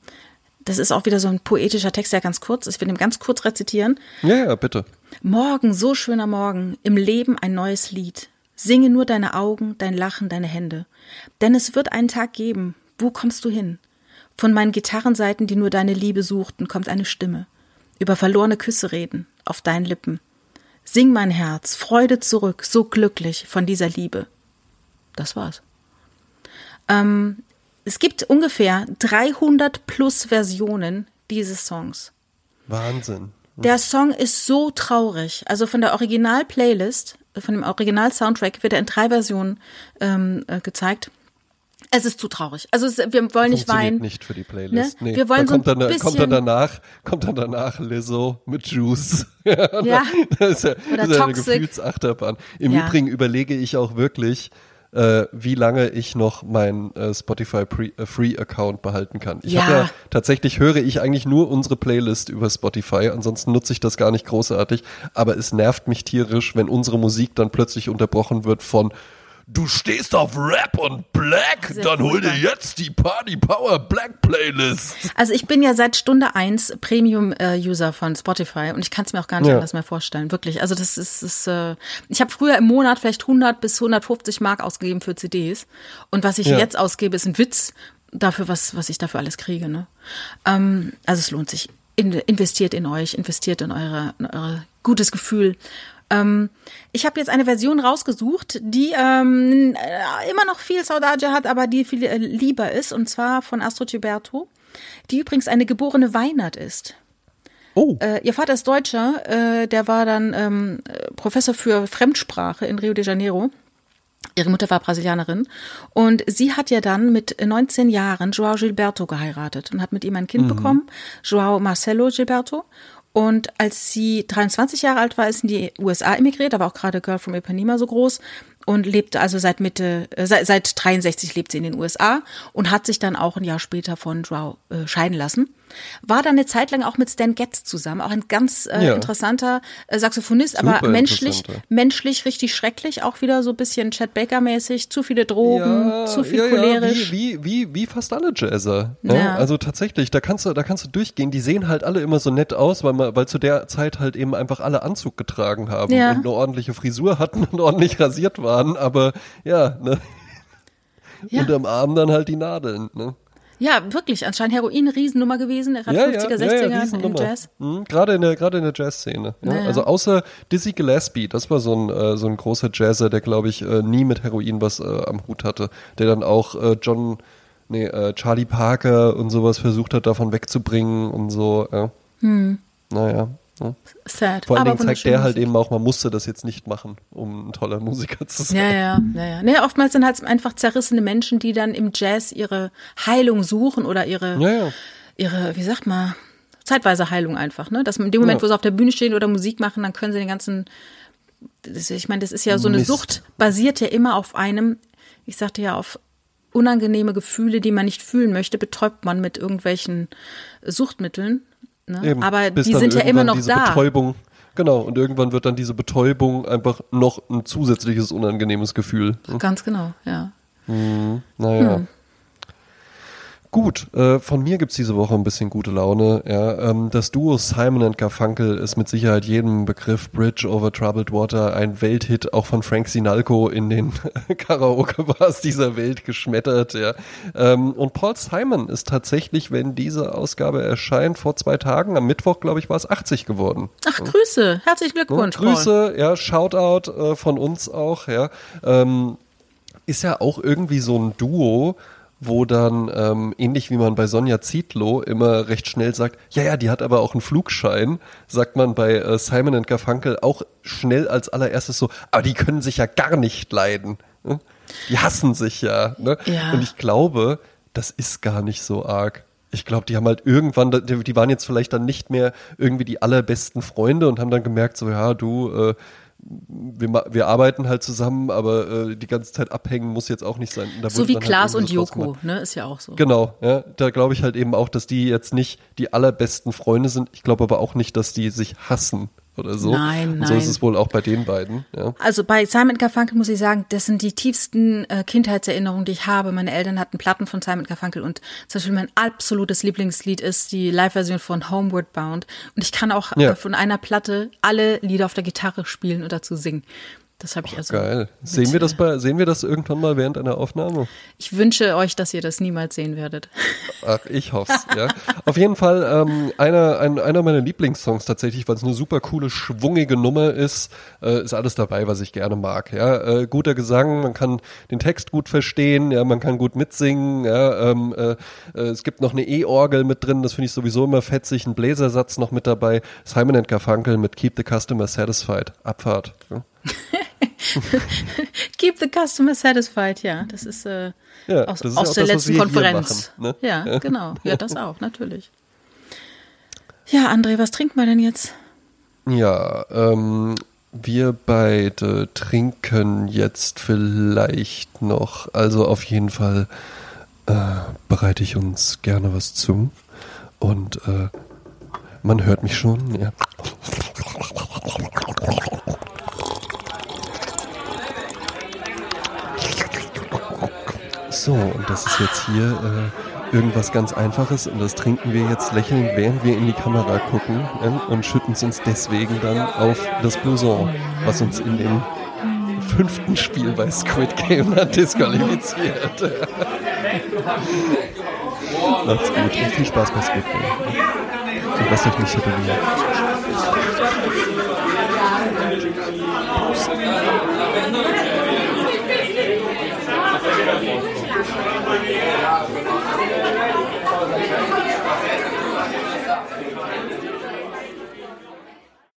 das ist auch wieder so ein poetischer Text, der ganz kurz ist. Ich will ihn ganz kurz rezitieren. Ja, ja, bitte. Morgen, so schöner Morgen, im Leben ein neues Lied. Singe nur deine Augen, dein Lachen, deine Hände. Denn es wird einen Tag geben. Wo kommst du hin? Von meinen Gitarrenseiten, die nur deine Liebe suchten, kommt eine Stimme. Über verlorene Küsse reden, auf deinen Lippen. Sing mein Herz, Freude zurück, so glücklich von dieser Liebe. Das war's. Ähm, es gibt ungefähr 300 plus Versionen dieses Songs. Wahnsinn. Der Song ist so traurig. Also von der Original-Playlist, von dem Original-Soundtrack wird er in drei Versionen ähm, äh, gezeigt. Es ist zu traurig. Also es, wir wollen nicht weinen. nicht für die Playlist. Ne? Wir wollen da so kommt, ein dann, bisschen kommt dann danach, kommt dann danach Lizzo mit Juice. Ja. das ist ja, Oder das ist ja eine. Gefühlsachterbahn. Im Ja. Übrigen überlege ich auch wirklich, äh, wie lange ich noch meinen äh, Spotify Pre äh, Free Account behalten kann. Ich Ja. habe ja tatsächlich höre ich eigentlich nur unsere Playlist über Spotify, ansonsten nutze ich das gar nicht großartig, aber es nervt mich tierisch, wenn unsere Musik dann plötzlich unterbrochen wird von Du stehst auf Rap und Black, Sehr dann hol dir jetzt die Party Power Black Playlist. Also ich bin ja seit Stunde eins Premium-User von Spotify und ich kann es mir auch gar nicht Ja. anders mehr vorstellen. Wirklich. Also das ist, ist äh, ich habe früher im Monat vielleicht 100 bis 150 Mark ausgegeben für CDs und was ich Ja. jetzt ausgebe, ist ein Witz dafür, was, was ich dafür alles kriege. Ne? Ähm, also es lohnt sich. In, investiert in euch, investiert in eure, in eure gutes Gefühl. Ähm, ich habe jetzt eine Version rausgesucht, die ähm, äh, immer noch viel Saudade hat, aber die viel äh, lieber ist, und zwar von Astrid Gilberto, die übrigens eine geborene Weinert ist. Oh, Äh, ihr Vater ist Deutscher, äh, der war dann ähm, äh, Professor für Fremdsprache in Rio de Janeiro. Ihre Mutter war Brasilianerin und sie hat ja dann mit 19 Jahren Joao Gilberto geheiratet und hat mit ihm ein Kind bekommen, Joao Marcelo Gilberto. Und als sie 23 Jahre alt war, ist in die USA emigriert, war auch gerade Girl from Ipanema so groß und lebte also seit Mitte, äh, seit, seit 63 lebt sie in den USA und hat sich dann auch ein Jahr später von Joao äh, scheiden lassen. War dann eine Zeit lang auch mit Stan Getz zusammen, auch ein ganz äh, Ja. interessanter äh, Saxophonist, aber Super menschlich, interessanter. menschlich richtig schrecklich, auch wieder so ein bisschen Chad Baker-mäßig, zu viele Drogen, zu viel ja, cholerisch. Ja, wie, wie, wie, wie fast alle Jazzer. Ja. Ja. Also tatsächlich, da kannst du, da kannst du durchgehen. Die sehen halt alle immer so nett aus, weil man, weil zu der Zeit halt eben einfach alle Anzug getragen haben Ja. und eine ordentliche Frisur hatten und ordentlich rasiert waren, aber ja, ne. Ja. Unterm Arm dann halt die Nadeln, ne? Ja, wirklich, anscheinend Heroin eine Riesennummer gewesen, gerade 50er, 60er im Riesennummer. Jazz. Mhm, gerade in der, gerade in der Jazzszene. Ja. Naja. Also außer Dizzy Gillespie, das war so ein, äh, so ein großer Jazzer, der glaube ich äh, nie mit Heroin was äh, am Hut hatte, der dann auch äh, John, nee, Charlie Parker und sowas versucht hat, davon wegzubringen und so. Ja. Naja. Ja. Sad. Vor allen Dingen zeigt der halt eben auch, man musste das jetzt nicht machen, um ein toller Musiker zu sein. Ja, ja, ja, ja. Nee, oftmals sind halt einfach zerrissene Menschen, die dann im Jazz ihre Heilung suchen oder ihre, Ja, ja. ihre, wie sagt man, zeitweise Heilung einfach, ne? Dass in dem Moment, Ja. wo sie auf der Bühne stehen oder Musik machen, dann können sie den ganzen, das, ich meine, das ist ja so eine Mist. Sucht, basiert ja immer auf einem, ich sagte ja, auf unangenehme Gefühle, die man nicht fühlen möchte, betäubt man mit irgendwelchen Suchtmitteln. Ne? Eben, Aber die sind ja immer noch da. Betäubung, genau, und irgendwann wird dann diese Betäubung einfach noch ein zusätzliches unangenehmes Gefühl. Ganz genau, ja. Naja. Hm. Gut, äh, von mir gibt's diese Woche ein bisschen gute Laune. Ja, ähm, das Duo Simon and Garfunkel ist mit Sicherheit jedem Begriff Bridge over Troubled Water ein Welthit, auch von Frank Sinalco in den Karaoke-Bars dieser Welt geschmettert. Ja. Ähm, und Paul Simon ist tatsächlich, wenn diese Ausgabe erscheint, vor zwei Tagen, am Mittwoch, glaube ich, war es 80 geworden. Ach, Grüße, herzlichen Glückwunsch. Paul. Grüße, ja, Shoutout äh, von uns auch, ja. Ähm, ist ja auch irgendwie so ein Duo, wo dann, ähm, ähnlich wie man bei Sonja Zietlow immer recht schnell sagt, ja, ja, die hat aber auch einen Flugschein, sagt man bei äh, Simon and Garfunkel auch schnell als allererstes so, aber die können sich ja gar nicht leiden. Ne? Die hassen sich ja. Ne? Ja. Und ich glaube, das ist gar nicht so arg. Ich glaube, die haben halt irgendwann, die die waren jetzt vielleicht dann nicht mehr irgendwie die allerbesten Freunde und haben dann gemerkt, so, ja, du, äh, wir, wir arbeiten halt zusammen, aber äh, die ganze Zeit abhängen muss jetzt auch nicht sein. Und So wie halt Klaas und irgendwie draus Joko, ne? Ist ja auch so. Genau, ja, da glaube ich halt eben auch, dass die jetzt nicht die allerbesten Freunde sind. Ich glaube aber auch nicht, dass die sich hassen oder so. Nein, und so nein. ist es wohl auch bei den beiden. Ja. Also bei Simon Garfunkel muss ich sagen, das sind die tiefsten äh, Kindheitserinnerungen, die ich habe. Meine Eltern hatten Platten von Simon Garfunkel und zum Beispiel mein absolutes Lieblingslied ist die Live-Version von Homeward Bound. Und ich kann auch Ja. äh, von einer Platte alle Lieder auf der Gitarre spielen und dazu singen. Das habe ich also. Geil. Sehen wir das äh, bei, sehen wir das irgendwann mal während einer Aufnahme? Ich wünsche euch, dass ihr das niemals sehen werdet. Ach, ich hoff's, ja. Auf jeden Fall ähm, einer, ein, einer meiner Lieblingssongs tatsächlich, weil es eine super coole, schwungige Nummer ist, äh, ist alles dabei, was ich gerne mag. Ja, äh, guter Gesang, man kann den Text gut verstehen, ja, man kann gut mitsingen. Ja, ähm, äh, äh, es gibt noch eine E-Orgel mit drin, das finde ich sowieso immer fetzig, ein Bläsersatz noch mit dabei. Simon and Garfunkel mit Keep the Customer Satisfied. Abfahrt. Ja. Keep the customer satisfied, ja. Das ist, äh, ja, aus, das ist aus der das, letzten Konferenz. Machen, ne? ja, ja, genau. Ja, das auch, natürlich. Ja, André, was trinken wir denn jetzt? Ja, ähm, wir beide trinken jetzt vielleicht noch, also auf jeden Fall äh, bereite ich uns gerne was zu. Und äh, man hört mich schon, ja. So, und das ist jetzt hier äh, irgendwas ganz Einfaches und das trinken wir jetzt lächelnd, während wir in die Kamera gucken äh, und schütten es uns deswegen dann auf das Blouson, was uns in dem fünften Spiel bei Squid Game disqualifiziert. Macht's gut und viel Spaß bei Squid Game. Und lasst euch nicht tätowieren.